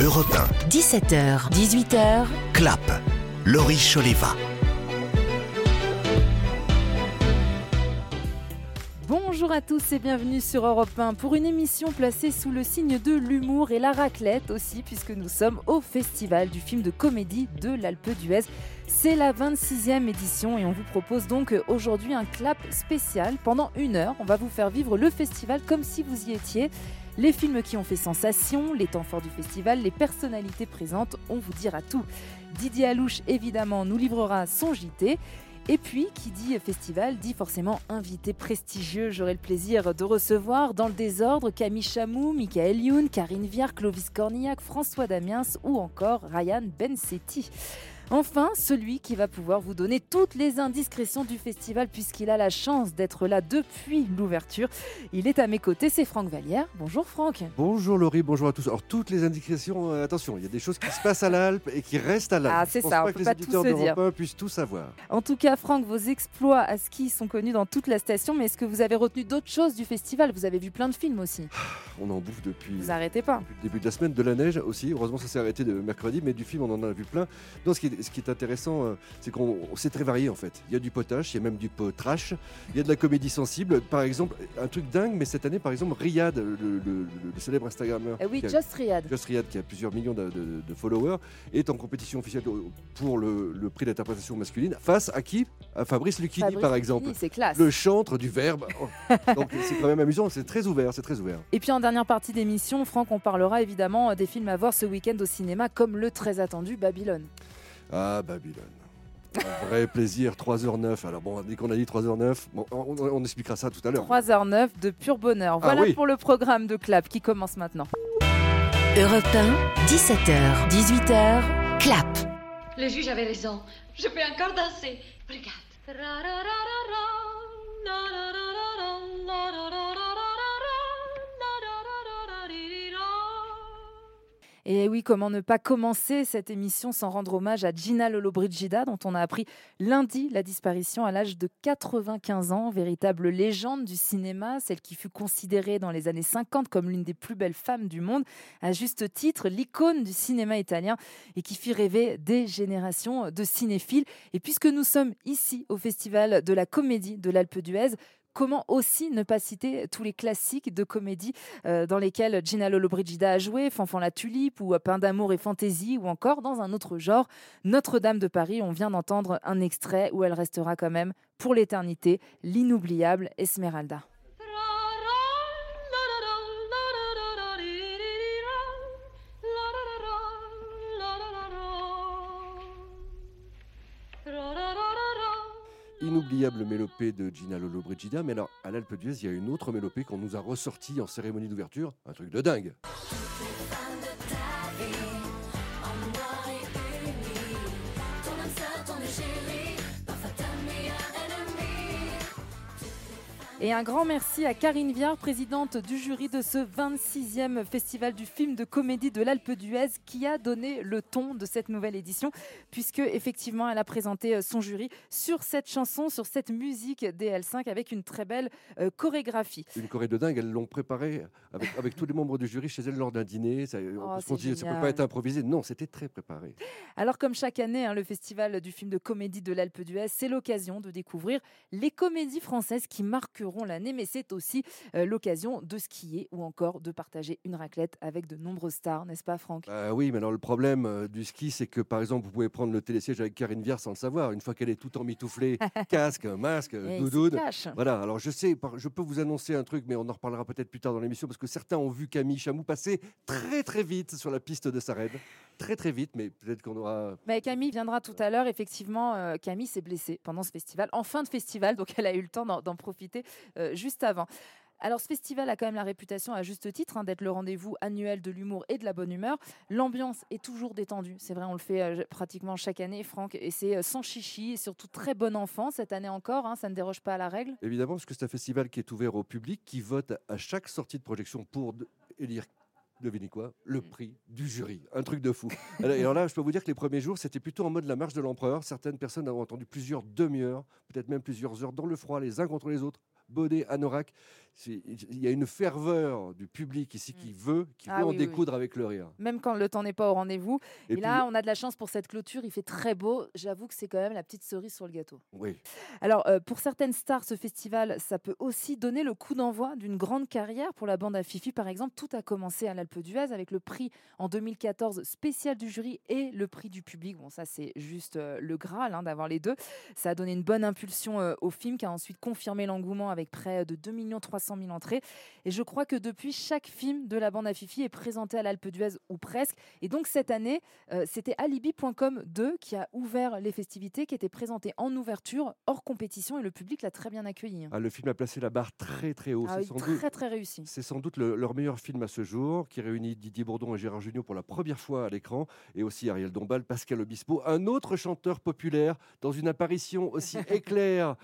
Europe 17h, 18h, Clap. Laurie Choleva. Bonjour à tous et bienvenue sur Europe 1 pour une émission placée sous le signe de l'humour et la raclette aussi puisque nous sommes au festival du film de comédie de l'Alpe d'Huez. C'est la 26e édition et on vous propose donc aujourd'hui un clap spécial. Pendant une heure, on va vous faire vivre le festival comme si vous y étiez. Les films qui ont fait sensation, les temps forts du festival, les personnalités présentes, on vous dira tout. Didier Alouche, évidemment, nous livrera son JT. Et puis, qui dit festival, dit forcément invité prestigieux. J'aurai le plaisir de recevoir dans le désordre Camille Chamou, Michael Youn, Karine Viard, Clovis Cornillac, François Damiens ou encore Ryan Bensetti. Enfin, celui qui va pouvoir vous donner toutes les indiscrétions du festival puisqu'il a la chance d'être là depuis l'ouverture. Il est à mes côtés, c'est Franck Vallière. Bonjour Franck. Bonjour Laurie, bonjour à tous. Alors toutes les indiscrétions, euh, attention, il y a des choses qui se passent à l'Alpe et qui restent à l'Alpe. Ah, c'est ça, on pas peut que pas les tout se dire. d'Europe 1 puissent tout savoir. En tout cas, Franck, vos exploits à ski sont connus dans toute la station, mais est-ce que vous avez retenu d'autres choses du festival? Vous avez vu plein de films aussi. On en bouffe depuis, Vous arrêtez pas. depuis le début de la semaine, de la neige aussi. Heureusement, ça s'est arrêté de mercredi, mais du film, on en a vu plein. Non, ce qui est, ce qui est intéressant, euh, c'est qu'on on- c'est très varié en fait. Il y a du potache, il y a même du potrash, il y a de la comédie sensible. Par exemple, un truc dingue, mais cette année, par exemple, Riyad, le, le- le- le célèbre Instagrammeur. Eh oui, qui a- Just Riyad. Just Riyad, qui a plusieurs millions de, de- de followers, est en compétition officielle pour le, prix d'interprétation masculine. Face à qui? À Fabrice Lucchini, Fabrice par Lucchini, exemple. C'est classe. Le chantre du verbe. Oh. Donc c'est quand même amusant, c'est très ouvert, c'est très ouvert. Et puis en dernière partie d'émission, Franck, on parlera évidemment des films à voir ce week-end au cinéma, comme le très attendu Babylone. Ah, Babylone. Un vrai plaisir, 3h09. Alors bon, dès qu'on a dit 3h09, bon, on, expliquera ça tout à l'heure. 3h09 de pur bonheur. Voilà Ah oui. pour le programme de Clap qui commence maintenant. Europe 1, 17h, 18h, clap. Le juge avait raison. Je peux encore danser. Regarde. Et oui, comment ne pas commencer cette émission sans rendre hommage à Gina Lollobrigida, dont on a appris lundi la disparition à l'âge de 95 ans, véritable légende du cinéma, celle qui fut considérée dans les années 50 comme l'une des plus belles femmes du monde, à juste titre l'icône du cinéma italien et qui fit rêver des générations de cinéphiles. Et puisque nous sommes ici au Festival de la Comédie de l'Alpe d'Huez, Comment aussi ne pas citer tous les classiques de comédie euh, dans lesquels Gina Lollobrigida a joué, Fanfan la Tulipe ou Pain d'amour et fantaisie ou encore dans un autre genre, Notre-Dame de Paris. On vient d'entendre un extrait où elle restera quand même pour l'éternité l'inoubliable Esmeralda. Inoubliable mélopée de Gina Lollobrigida, mais alors à l'Alpe d'Huez, il y a une autre mélopée qu'on nous a ressortie en cérémonie d'ouverture, un truc de dingue. Et un grand merci à Karine Viard, présidente du jury de ce 26e festival du film de comédie de l'Alpe d'Huez, qui a donné le ton de cette nouvelle édition, puisque effectivement elle a présenté euh, son jury sur cette chanson, sur cette musique DL5 avec une très belle euh, chorégraphie. Une Corée de dingue, elles l'ont préparée avec, avec tous les membres du jury chez elle lors d'un dîner. Ça, Oh, c'est qu'on dit, ça peut pas être improvisé. Non, c'était très préparé. Alors comme chaque année, hein, le festival du film de comédie de l'Alpe d'Huez, c'est l'occasion de découvrir les comédies françaises qui l'année, mais c'est aussi euh, l'occasion de skier ou encore de partager une raclette avec de nombreuses stars, n'est-ce pas Franck? Bah oui, mais alors le problème euh, du ski, c'est que par exemple, vous pouvez prendre le télésiège avec Karine Viard sans le savoir. Une fois qu'elle est tout emmitouflée, casque, masque, s'y doudoune. Voilà, alors je sais, je peux vous annoncer un truc, mais on en reparlera peut-être plus tard dans l'émission, parce que certains ont vu Camille Chamou passer très très vite sur la piste de Sarède. Très très vite, mais peut-être qu'on aura... Mais Camille viendra tout à l'heure. Effectivement, euh, Camille s'est blessée pendant ce festival, en fin de festival, donc elle a eu le temps d'en profiter euh, juste avant. Alors, ce festival a quand même la réputation, à juste titre, hein, d'être le rendez-vous annuel de l'humour et de la bonne humeur. L'ambiance est toujours détendue. C'est vrai, on le fait euh, pratiquement chaque année, Franck, et c'est euh, sans chichi et surtout très bon enfant cette année encore. hein, ça ne déroge pas à la règle. Évidemment, parce que c'est un festival qui est ouvert au public, qui vote à chaque sortie de projection pour élire devinez quoi? Le prix du jury. Un truc de fou. Alors- Et alors là, je peux vous dire que les premiers jours, c'était plutôt en mode la marche de l'empereur. Certaines personnes ont entendu plusieurs demi-heures, peut-être même plusieurs heures dans le froid, les uns contre les autres, bonnet, anorak. Il y a une ferveur du public ici qui veut, qui Ah veut en oui, découdre avec le rire. Même quand le temps n'est pas au rendez-vous. Et, puis, là, on a de la chance pour cette clôture. Il fait très beau. J'avoue que c'est quand même la petite cerise sur le gâteau. oui. Alors, euh, pour certaines stars, ce festival, ça peut aussi donner le coup d'envoi d'une grande carrière. Pour la bande à Fifi, par exemple, tout a commencé à l'Alpe d'Huez avec le prix en 2014 spécial du jury et le prix du public. Bon, ça, c'est juste euh, le Graal hein, d'avoir les deux. Ça a donné une bonne impulsion euh, au film qui a ensuite confirmé l'engouement avec près de 2 300 000 entrées. Et je crois que depuis, chaque film de la bande à Fifi est présenté à l'Alpe d'Huez ou presque. Et donc, cette année, euh, c'était Alibi.com 2 qui a ouvert les festivités, qui était présenté en ouverture, hors compétition, et le public l'a très bien accueilli. hein. Ah, le film a placé la barre très très haut. Ah C'est oui, sans doute- très très réussi. C'est sans doute le- leur meilleur film à ce jour, qui réunit Didier Bourdon et Gérard Jugnot pour la première fois à l'écran, et aussi Ariel Dombal, Pascal Obispo, un autre chanteur populaire, dans une apparition aussi éclair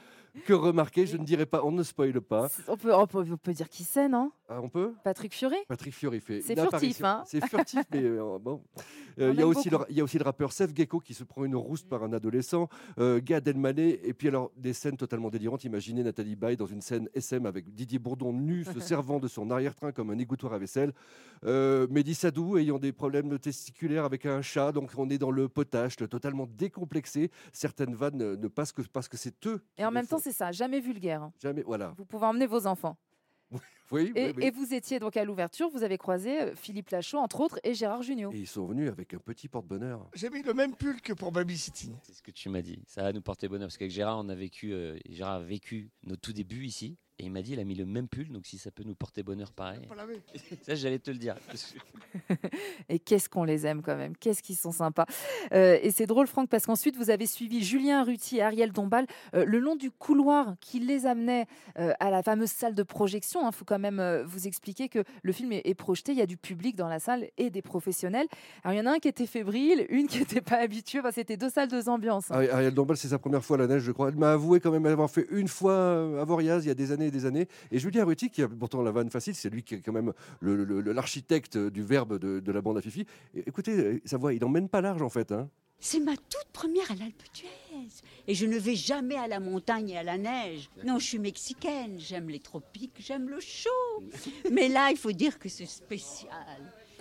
que remarquée. Je ne dirais pas, on ne spoile pas. On peut, on, peut, on peut dire qui c'est, non? Ah, on peut? Patrick Fiori Patrick Fiori fait C'est furtif, hein C'est furtif, mais euh, bon. Euh, Il y, a aussi le, il y a aussi le rappeur Seth Gecko qui se prend une rouste par un adolescent, euh, Gad Elmaleh, et puis alors des scènes totalement délirantes. Imaginez Nathalie Baye dans une scène SM avec Didier Bourdon nu se servant de son arrière-train comme un égouttoir à vaisselle. Mehdi Sadou ayant des problèmes testiculaires avec un chat, donc on est dans le potage, le totalement décomplexé. Certaines vannes ne, passent que parce que c'est eux. Et en même temps. C'est ça, jamais vulgaire. hein. jamais voilà. Vous pouvez emmener vos enfants. Oui, Et, oui, oui. et vous étiez donc à l'ouverture, vous avez croisé euh, Philippe Lachaud, entre autres, et Gérard Jugnot. Et ils sont venus avec un petit porte-bonheur. J'ai mis le même pull que pour Babysitting. C'est ce que tu m'as dit. Ça va nous porter bonheur parce qu'avec Gérard, on a vécu, euh, Gérard a vécu nos tout débuts ici. Et il m'a dit, il a mis le même pull, donc si ça peut nous porter bonheur pareil. Pas lavé. Ça, j'allais te le dire. Et qu'est-ce qu'on les aime quand même, qu'est-ce qu'ils sont sympas. Euh, et c'est drôle, Franck, parce qu'ensuite, vous avez suivi Julien Ruti et Ariel Dombal euh, le long du couloir qui les amenait euh, à la fameuse salle de projection. Il faut quand même euh, vous expliquer que le film est, est projeté, il y a du public dans la salle et des professionnels. Alors, il y en a un qui était fébrile, une qui n'était pas habituée. Enfin, C'était deux salles, deux ambiances. hein. Ari- Ariel Dombal, c'est sa première fois à la neige, je crois. Elle m'a avoué quand même avoir fait une fois à Voriaz il y a des années et des années. Et Julien Ruti, qui a pourtant la vanne facile, c'est lui qui est quand même l'architecte du verbe de, la bande à Fifi. Écoutez, sa voix, il n'emmène pas large en fait. hein. C'est ma toute première à l'Alpe. Et je ne vais jamais à la montagne et à la neige. Non, je suis mexicaine, j'aime les tropiques, j'aime le chaud. Mais là, il faut dire que c'est spécial.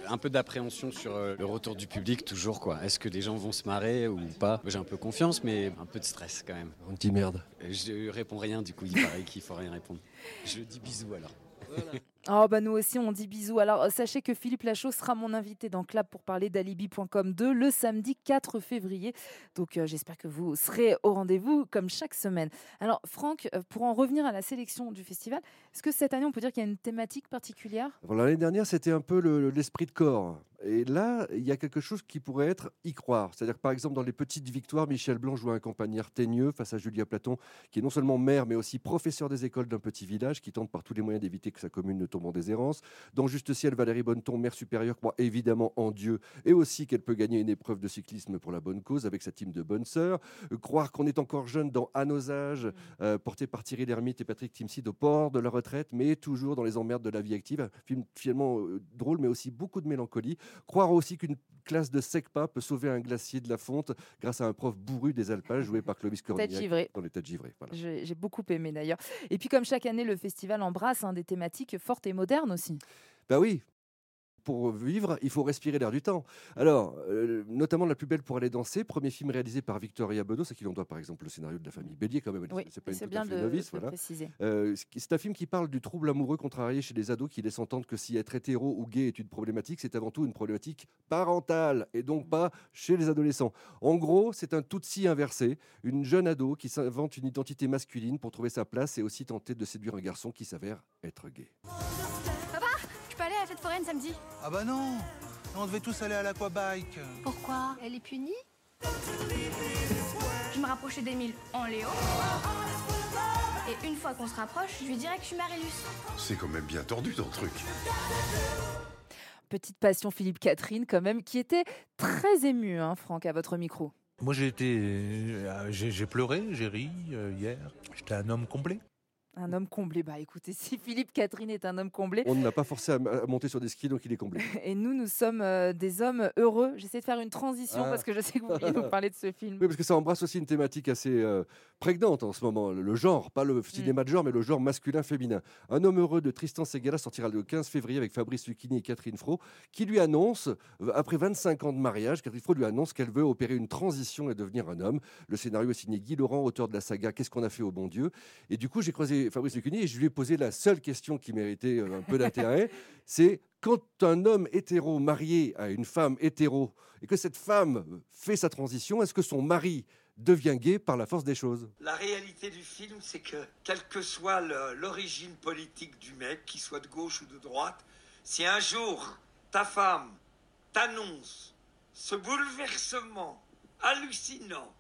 Un peu d'appréhension sur euh, le retour du public, toujours quoi. Est-ce que les gens vont se marrer ou pas? J'ai un peu confiance, mais un peu de stress quand même. On dit merde. Je réponds rien, du coup, il paraît qu'il faut rien répondre. Je dis bisous alors. Oh bah nous aussi on dit bisous. Alors euh, sachez que Philippe Lachaud sera mon invité dans Clap pour parler d'alibi.com 2 le samedi 4 février. Donc euh, j'espère que vous serez au rendez-vous comme chaque semaine. Alors Franck, euh, pour en revenir à la sélection du festival, est-ce que cette année on peut dire qu'il y a une thématique particulière? L'année dernière, c'était un peu le- l'esprit de corps. Et là, il y a quelque chose qui pourrait être y croire. C'est-à-dire que par exemple, dans les petites victoires, Michel Blanc joue un campagnard teigneux face à Julia Platon, qui est non seulement maire, mais aussi professeur des écoles d'un petit village, qui tente par tous les moyens d'éviter que sa commune ne tombe en déshérence. Dans Juste Ciel, Valérie Bonneton, mère supérieure, croit évidemment en Dieu, et aussi qu'elle peut gagner une épreuve de cyclisme pour la bonne cause avec sa team de bonnes sœurs. Croire qu'on est encore jeune dans À nos âges, euh, porté par Thierry Lhermitte et Patrick Timsit au port de la retraite, mais toujours dans les emmerdes de la vie active. Un film finalement euh, drôle, mais aussi beaucoup de mélancolie. Croire aussi qu'une classe de SECPA peut sauver un glacier de la fonte grâce à un prof bourru des alpages joué par Clovis Cornillac dans les têtes givrées. Voilà. J'ai beaucoup aimé d'ailleurs. Et puis comme chaque année, le festival embrasse hein, des thématiques fortes et modernes aussi. Bah oui. Pour vivre, il faut respirer l'air du temps. Alors, euh, notamment La plus belle pour aller danser, premier film réalisé par Victoria Bedos, à qui l'on doit par exemple le scénario de la famille Bélier quand même. Oui, c'est pas une bien de novice, de voilà. préciser. Euh, c'est un film qui parle du trouble amoureux contrarié chez les ados qui laissent entendre que si être hétéro ou gay est une problématique, c'est avant tout une problématique parentale et donc pas chez les adolescents. En gros, c'est un Tutsi inversé, une jeune ado qui s'invente une identité masculine pour trouver sa place et aussi tenter de séduire un garçon qui s'avère être gay. Foraine samedi Ah bah non On devait tous aller à l'aquabike. Pourquoi Elle est punie Je me rapprochais d'Emile en Léo. Et une fois qu'on se rapproche, je lui dirais que je suis Marilus. C'est quand même bien tordu ton truc. Petite passion Philippe Catherine quand même, qui était très ému, hein, Franck, à votre micro. Moi j'ai été. euh, J'ai j'ai pleuré, j'ai ri euh, hier. J'étais un homme complet. Un homme comblé. Bah écoutez, si Philippe Catherine est un homme comblé. On ne l'a pas forcé à, à monter sur des skis, donc il est comblé. Et nous, nous sommes euh, des hommes heureux. J'essaie de faire une transition Ah. parce que je sais que vous vouliez nous parler de ce film. Oui, parce que ça embrasse aussi une thématique assez euh, prégnante en ce moment, le genre, pas le cinéma de genre, mais le genre masculin-féminin. Un homme heureux de Tristan Segala sortira le 15 février avec Fabrice Lucchini et Catherine Fro, qui lui annonce, après 25 ans de mariage, Catherine Fro lui annonce qu'elle veut opérer une transition et devenir un homme. Le scénario est signé Guy Laurent, auteur de la saga Qu'est-ce qu'on a fait au bon Dieu? Et du coup, j'ai croisé Fabrice Lucchini et je lui ai posé la seule question qui méritait euh, un peu d'intérêt, c'est quand un homme hétéro marié à une femme hétéro et que cette femme fait sa transition, est-ce que son mari devient gay par la force des choses? La réalité du film, c'est que, quelle que soit l'origine politique du mec, qu'il soit de gauche ou de droite, si un jour ta femme t'annonce ce bouleversement hallucinant,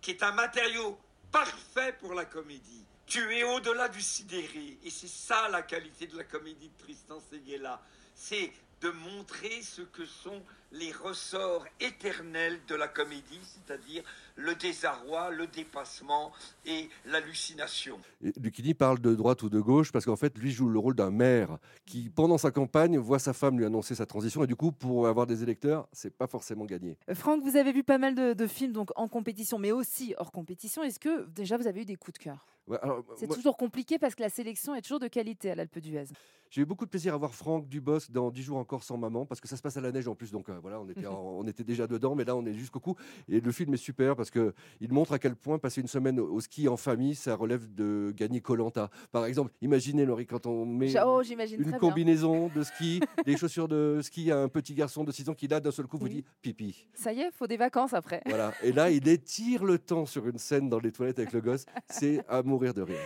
qui est un matériau parfait pour la comédie, tu es au-delà du sidéré. Et c'est ça la qualité de la comédie de Tristan Seguela. C'est de montrer ce que sont les ressorts éternels de la comédie, c'est-à-dire le désarroi, le dépassement et l'hallucination. Lucchini parle de droite ou de gauche parce qu'en fait, lui joue le rôle d'un maire qui, pendant sa campagne, voit sa femme lui annoncer sa transition et du coup, pour avoir des électeurs, c'est pas forcément gagné. Euh, Franck, vous avez vu pas mal de, de films donc en compétition, mais aussi hors compétition. Est-ce que déjà vous avez eu des coups de cœur? Ouais, C'est moi, toujours compliqué parce que la sélection est toujours de qualité à l'Alpe d'Huez. J'ai eu beaucoup de plaisir à voir Franck Dubosc dans 10 jours encore sans maman parce que ça se passe à la neige en plus. Donc euh, voilà, on était, en- on était déjà dedans, mais là on est jusqu'au cou. Et le film est super parce que il montre à quel point passer une semaine au, ski en famille, ça relève de gagner Colanta. Par exemple, imaginez Laurie quand on met oh, une bien. combinaison de ski, des chaussures de ski à un petit garçon de 6 ans qui là d'un seul coup vous dit pipi. Ça y est, faut des vacances après. Voilà. Et là, il étire le temps sur une scène dans les toilettes avec le gosse. C'est à mourir de rire.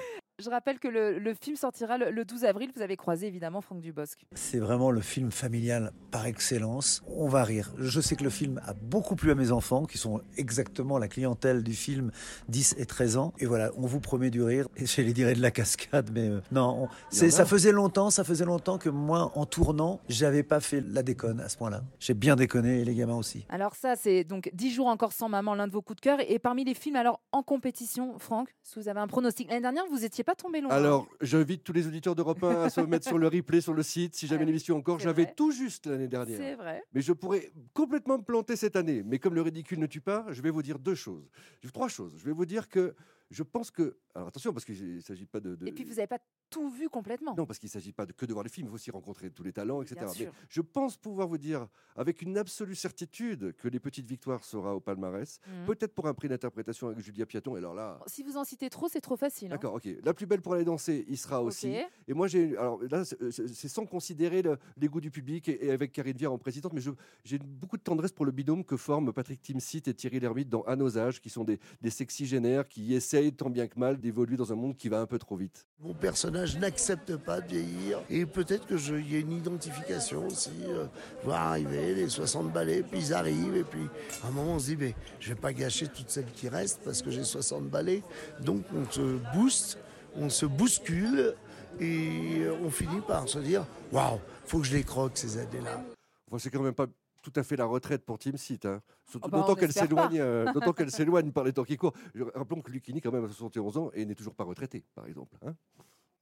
Je rappelle que le, le film sortira le, le 12 avril. Vous avez croisé évidemment Franck Dubosc. C'est vraiment le film familial par excellence. On va rire. Je sais que le film a beaucoup plu à mes enfants, qui sont exactement la clientèle du film 10 et 13 ans. Et voilà, on vous promet du rire. Et j'allais dire et de la cascade, mais euh, non, on- ça faisait longtemps, ça faisait longtemps que moi, en tournant, j'avais pas fait la déconne à ce point-là. J'ai bien déconné et les gamins aussi. Alors ça, c'est donc 10 jours encore sans maman, l'un de vos coups de cœur. Et parmi les films alors en compétition, Franck, si vous avez un pronostic. L'année dernière, vous pas tombé loin. Alors, j'invite tous les auditeurs d'Europe 1 à se mettre sur le replay sur le site. Si jamais l'émission encore, j'avais tout juste l'année dernière. C'est vrai. Mais je pourrais complètement me planter cette année. Mais comme le ridicule ne tue pas, je vais vous dire deux choses. Trois choses. Je vais vous dire que je pense que. Alors attention, parce qu'il ne s'agit pas de. de- Et puis vous n'avez pas tout vu complètement. Non, parce qu'il ne s'agit pas de, que de voir les films, il faut aussi rencontrer tous les talents, etc. Bien Mais sûr. je pense pouvoir vous dire, avec une absolue certitude, que Les Petites Victoires sera au palmarès. Mhm. Peut-être pour un prix d'interprétation avec Julia Piaton. Et alors là. Si vous en citez trop, c'est trop facile. hein. D'accord, ok. La plus belle pour aller danser, il sera aussi. Et moi, j'ai. Alors là, c'est- c'est sans considérer le- les goûts du public et, et avec Karine Viard en présidente, mais j'ai beaucoup de tendresse pour le binôme que forment Patrick Timsit et Thierry Lhermitte dans À nos âges, qui sont des, des sexygénaires qui essayent tant bien que mal d'évoluer dans un monde qui va un peu trop vite. Mon personnage n'accepte pas de vieillir. Et peut-être que je- y a une identification aussi. euh, voir arriver les 60 balais, puis ils arrivent, et puis à un moment on se dit, mais je vais pas gâcher toutes celles qui restent parce que j'ai 60 balais. Donc on se booste, on se bouscule, et euh, on finit par se dire, waouh, faut que je les croque ces années-là. Enfin, c'est quand même pas tout à fait la retraite pour Team Sit. Hein. Surtout- Oh bah, D'autant on qu'elle s'éloigne, euh, d'autant qu'elle s'éloigne par les temps qui courent. Je- Rappelons que Lucchini, quand même, a 71 ans et n'est toujours pas retraité, par exemple. hein.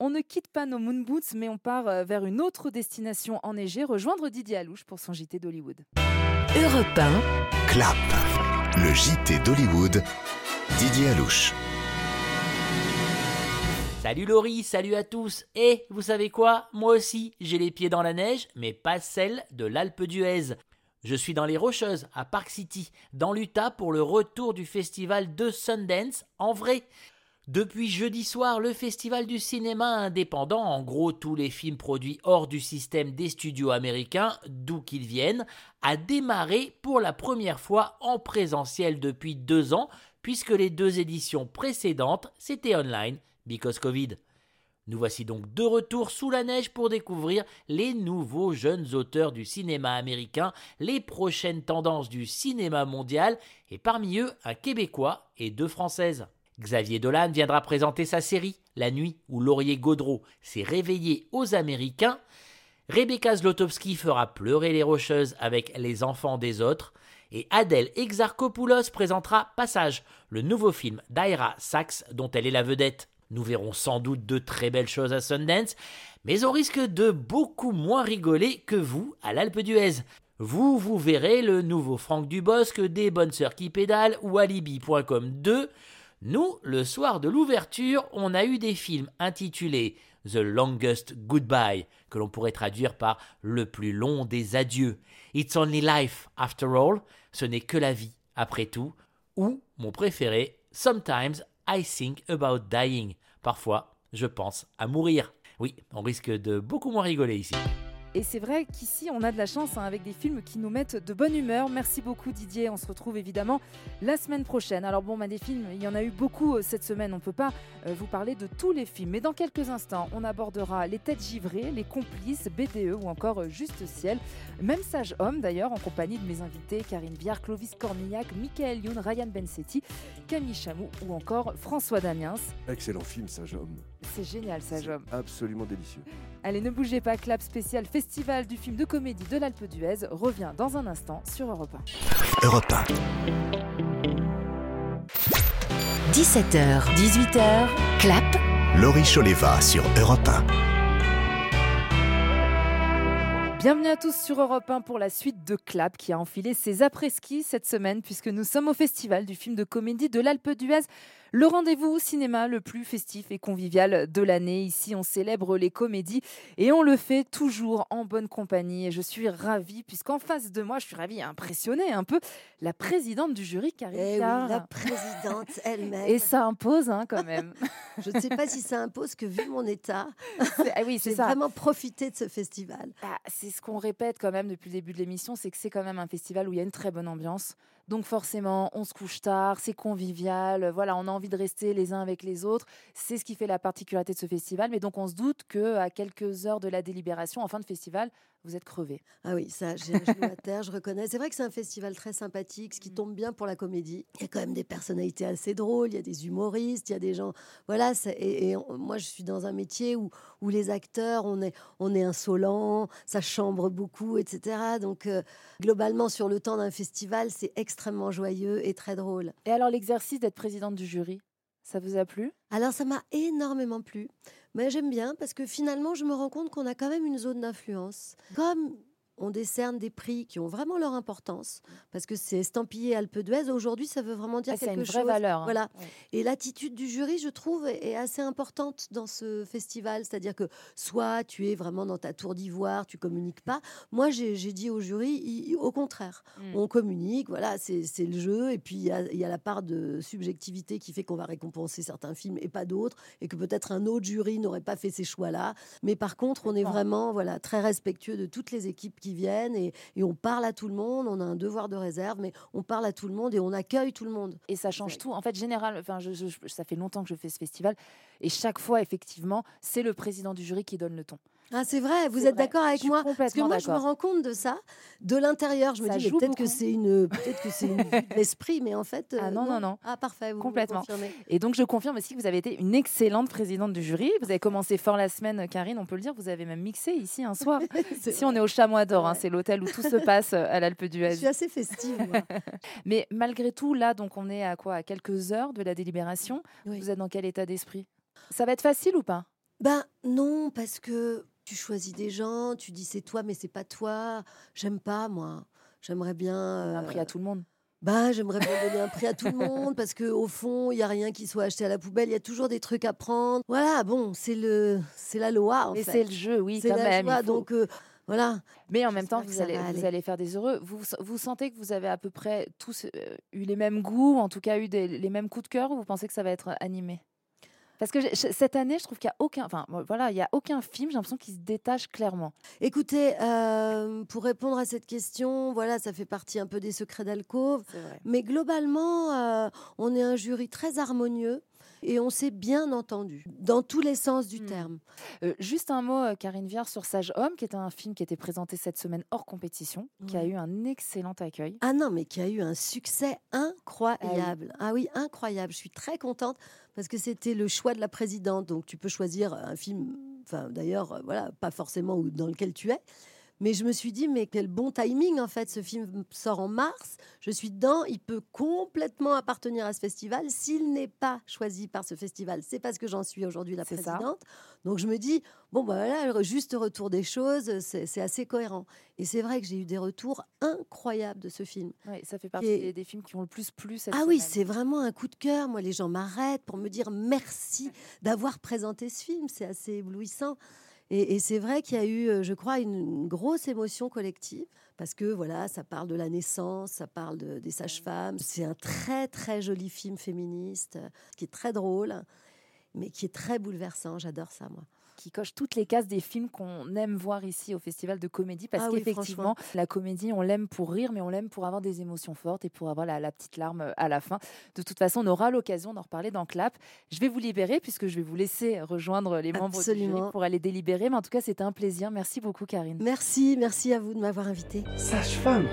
On ne quitte pas nos moon boots, mais on part euh, vers une autre destination enneigée, rejoindre Didier Alouche pour son JT d'Hollywood. Europe 1, Clap, le JT d'Hollywood, Didier Alouche. Salut Laurie, salut à tous. Et vous savez quoi? Moi aussi, j'ai les pieds dans la neige, mais pas celle de l'Alpe d'Huez. Je suis dans les Rocheuses, à Park City, dans l'Utah pour le retour du festival de Sundance en vrai. Depuis jeudi soir, le festival du cinéma indépendant, en gros tous les films produits hors du système des studios américains, d'où qu'ils viennent, a démarré pour la première fois en présentiel depuis deux ans, puisque les deux éditions précédentes, c'était online, because Covid. Nous voici donc de retour sous la neige pour découvrir les nouveaux jeunes auteurs du cinéma américain, les prochaines tendances du cinéma mondial, et parmi eux un Québécois et deux Françaises. Xavier Dolan viendra présenter sa série La nuit où Laurier Gaudreau s'est réveillé aux Américains. Rebecca Zlotowski fera pleurer les Rocheuses avec Les enfants des autres. Et Adèle Exarchopoulos présentera Passage, le nouveau film d'Aira Sachs dont elle est la vedette. Nous verrons sans doute de très belles choses à Sundance, mais on risque de beaucoup moins rigoler que vous à l'Alpe d'Huez. Vous, vous verrez le nouveau Franck Dubosc des Bonnes Sœurs qui pédalent ou Alibi.com 2. Nous, le soir de l'ouverture, on a eu des films intitulés The Longest Goodbye, que l'on pourrait traduire par Le plus long des adieux. It's only life after all, ce n'est que la vie après tout. Ou, mon préféré, Sometimes I think about dying. Parfois, je pense à mourir. Oui, on risque de beaucoup moins rigoler ici. Et c'est vrai qu'ici, on a de la chance hein, avec des films qui nous mettent de bonne humeur. Merci beaucoup Didier. On se retrouve évidemment la semaine prochaine. Alors bon, bah, des films, il y en a eu beaucoup euh, cette semaine. On ne peut pas euh, vous parler de tous les films. Mais dans quelques instants, on abordera Les Têtes Givrées, Les Complices, BDE ou encore euh, Juste Ciel. Même Sage Homme d'ailleurs, en compagnie de mes invités Karine Viard, Clovis Cornillac, Michael Youn, Ryan Bensetti, Camille Chamou ou encore François Damiens. Excellent film, Sage Homme. C'est génial, Sage Homme. Absolument délicieux. Allez, ne bougez pas, clap spécial Festival du film de comédie de l'Alpe d'Huez revient dans un instant sur Europe 1. Europe 1. 17h, 18h, clap. Laurie Choleva sur Europe 1. Bienvenue à tous sur Europe 1 pour la suite de Clap qui a enfilé ses après-ski cette semaine puisque nous sommes au festival du film de comédie de l'Alpe d'Huez. Le rendez-vous cinéma le plus festif et convivial de l'année. Ici, on célèbre les comédies et on le fait toujours en bonne compagnie. Et je suis ravie, puisqu'en face de moi, je suis ravie impressionnée un peu, la présidente du jury, Karine eh oui, la présidente elle-même. Et ça impose hein, quand même. je ne sais pas si ça impose que vu mon état, ah oui, ça. vraiment profiter de ce festival. Bah, c'est ce qu'on répète quand même depuis le début de l'émission, c'est que c'est quand même un festival où il y a une très bonne ambiance. Donc forcément, on se couche tard, c'est convivial, voilà, on a envie de rester les uns avec les autres. C'est ce qui fait la particularité de ce festival. Mais donc on se doute que à quelques heures de la délibération, en fin de festival, vous êtes crevé. Ah oui, ça, j'ai un genou à terre, je reconnais. C'est vrai que c'est un festival très sympathique, ce qui mmh. tombe bien pour la comédie. Il y a quand même des personnalités assez drôles, il y a des humoristes, il y a des gens. Voilà, et, moi, je suis dans un métier où, où les acteurs, on est, on est insolent, ça chambre beaucoup, etc. Donc, euh, globalement, sur le temps d'un festival, c'est extrêmement joyeux et très drôle. Et alors, l'exercice d'être présidente du jury, ça vous a plu? Alors, ça m'a énormément plu. Mais j'aime bien parce que finalement, je me rends compte qu'on a quand même une zone d'influence. On décerne des prix qui ont vraiment leur importance parce que c'est estampillé Alpe d'Huez. Aujourd'hui, ça veut vraiment dire ah, quelque une chose. Vraie valeur. Hein. Voilà. Et l'attitude du jury, je trouve, est assez importante dans ce festival. C'est-à-dire que soit tu es vraiment dans ta tour d'ivoire, tu communiques pas. Moi, j'ai dit au jury, au contraire, hmm. on communique. Voilà, c'est le jeu. Et puis il y, y a, la part de subjectivité qui fait qu'on va récompenser certains films et pas d'autres, et que peut-être un autre jury n'aurait pas fait ces choix-là. Mais par contre, on est vraiment voilà très respectueux de toutes les équipes qui viennent et, on parle à tout le monde. On a un devoir de réserve, mais on parle à tout le monde et on accueille tout le monde. Et ça change tout. En fait, général, ça fait longtemps que je fais ce festival et chaque fois, effectivement, c'est le président du jury qui donne le ton. Ah, c'est vrai, vous êtes d'accord avec moi? Parce que moi, je me rends compte de ça. De l'intérieur, je me dis peut-être que c'est une, peut-être que c'est l'esprit, mais en fait. ah non, non, non, Ah, parfait, vous complètement. et donc, je confirme aussi que vous avez été une excellente présidente du jury. Vous avez commencé fort la semaine, Karine, on peut le dire. Vous avez même mixé ici un soir. ici, on est au Chamois d'Or, hein, c'est l'hôtel où tout se passe euh, à l'Alpe d'Huez. Je suis assez festive. Moi. mais malgré tout, là, donc, on est à quoi? À quelques heures de la délibération. Vous êtes dans quel état d'esprit? Ça va être facile ou pas? Ben non, parce que tu choisis des gens, tu dis c'est toi, mais c'est pas toi. J'aime pas, moi. J'aimerais bien. Un prix à euh, tout le monde. Bah, j'aimerais bien donner un prix à tout le monde parce que au fond, il y a rien qui soit acheté à la poubelle. Il y a toujours des trucs à prendre. Voilà, bon, c'est le, c'est la loi. En Mais c'est le jeu, oui, quand même. Loi, Donc euh, voilà. Mais en même temps, vous allez, vous allez faire des heureux. Vous, vous sentez que vous avez à peu près tous euh, eu les mêmes goûts, en tout cas eu les mêmes coups de cœur, ou vous pensez que ça va être animé? Parce que cette année, je trouve qu'il n'y a aucun, enfin voilà, il y a aucun film, j'ai l'impression qu'il se détache clairement. Écoutez, euh, pour répondre à cette question, voilà, ça fait partie un peu des secrets d'alcôve, mais globalement, euh, on est un jury très harmonieux et on s'est bien entendu dans tous les sens du hmm. terme. Euh, juste un mot, Karine Viard, sur Sage Homme, qui est un film qui a été présenté cette semaine hors compétition, qui a eu un excellent accueil. Ah non, mais qui a eu un succès incroyable. ah oui, incroyable. Je suis très contente parce que c'était le choix de la présidente. Donc tu peux choisir un film, enfin d'ailleurs, euh, voilà, pas forcément dans lequel tu es. Mais je me suis dit, mais quel bon timing en fait. Ce film sort en mars. Je suis dedans. Il peut complètement appartenir à ce festival. S'il n'est pas choisi par ce festival, c'est parce que j'en suis aujourd'hui la ça. présidente. Donc je me dis, bon, bah voilà, juste retour des choses, c'est assez cohérent. Et c'est vrai que j'ai eu des retours incroyables de ce film. Ouais, ça fait partie Et- des, films qui ont le plus plu cette Ah oui, c'est vraiment un coup de cœur. Moi, les gens m'arrêtent pour me dire merci d'avoir présenté ce film. C'est assez éblouissant. Et, c'est vrai qu'il y a eu, euh, je crois, une, grosse émotion collective parce que voilà, ça parle de la naissance, ça parle de- des sages-femmes. C'est un très très joli film féministe euh, qui est très drôle, mais qui est très bouleversant. J'adore ça, moi. Qui coche toutes les cases des films qu'on aime voir ici au Festival de comédie. Parce Ah qu'effectivement, la comédie, on l'aime pour rire, mais on l'aime pour avoir des émotions fortes et pour avoir la, la petite larme euh, à la fin. De toute façon, on aura l'occasion d'en reparler dans Clap. Je vais vous libérer puisque je vais vous laisser rejoindre les membres du jury Absolument. pour aller délibérer. Mais en tout cas, c'était un plaisir. Merci beaucoup, Karine. Merci, merci à vous de m'avoir invité. Sage-femme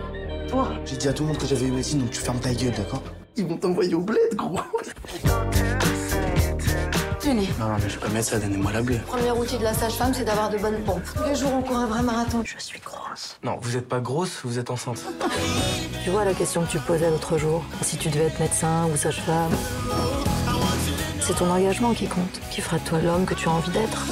Toi J'ai dit à tout le monde que j'avais eu médecine, donc tu fermes ta gueule, d'accord? Ils vont t'envoyer au bled, gros Tenez, Non, non, mais je suis pas médecin, donnez-moi la bleue. premier outil de la sage-femme, c'est d'avoir de bonnes pompes. Tous les jours, on court un vrai marathon. Je suis grosse. Non, vous êtes pas grosse, vous êtes enceinte. Tu vois la question que tu posais l'autre jour Si tu devais être médecin ou sage-femme C'est ton engagement qui compte, qui fera de toi l'homme que tu as envie d'être.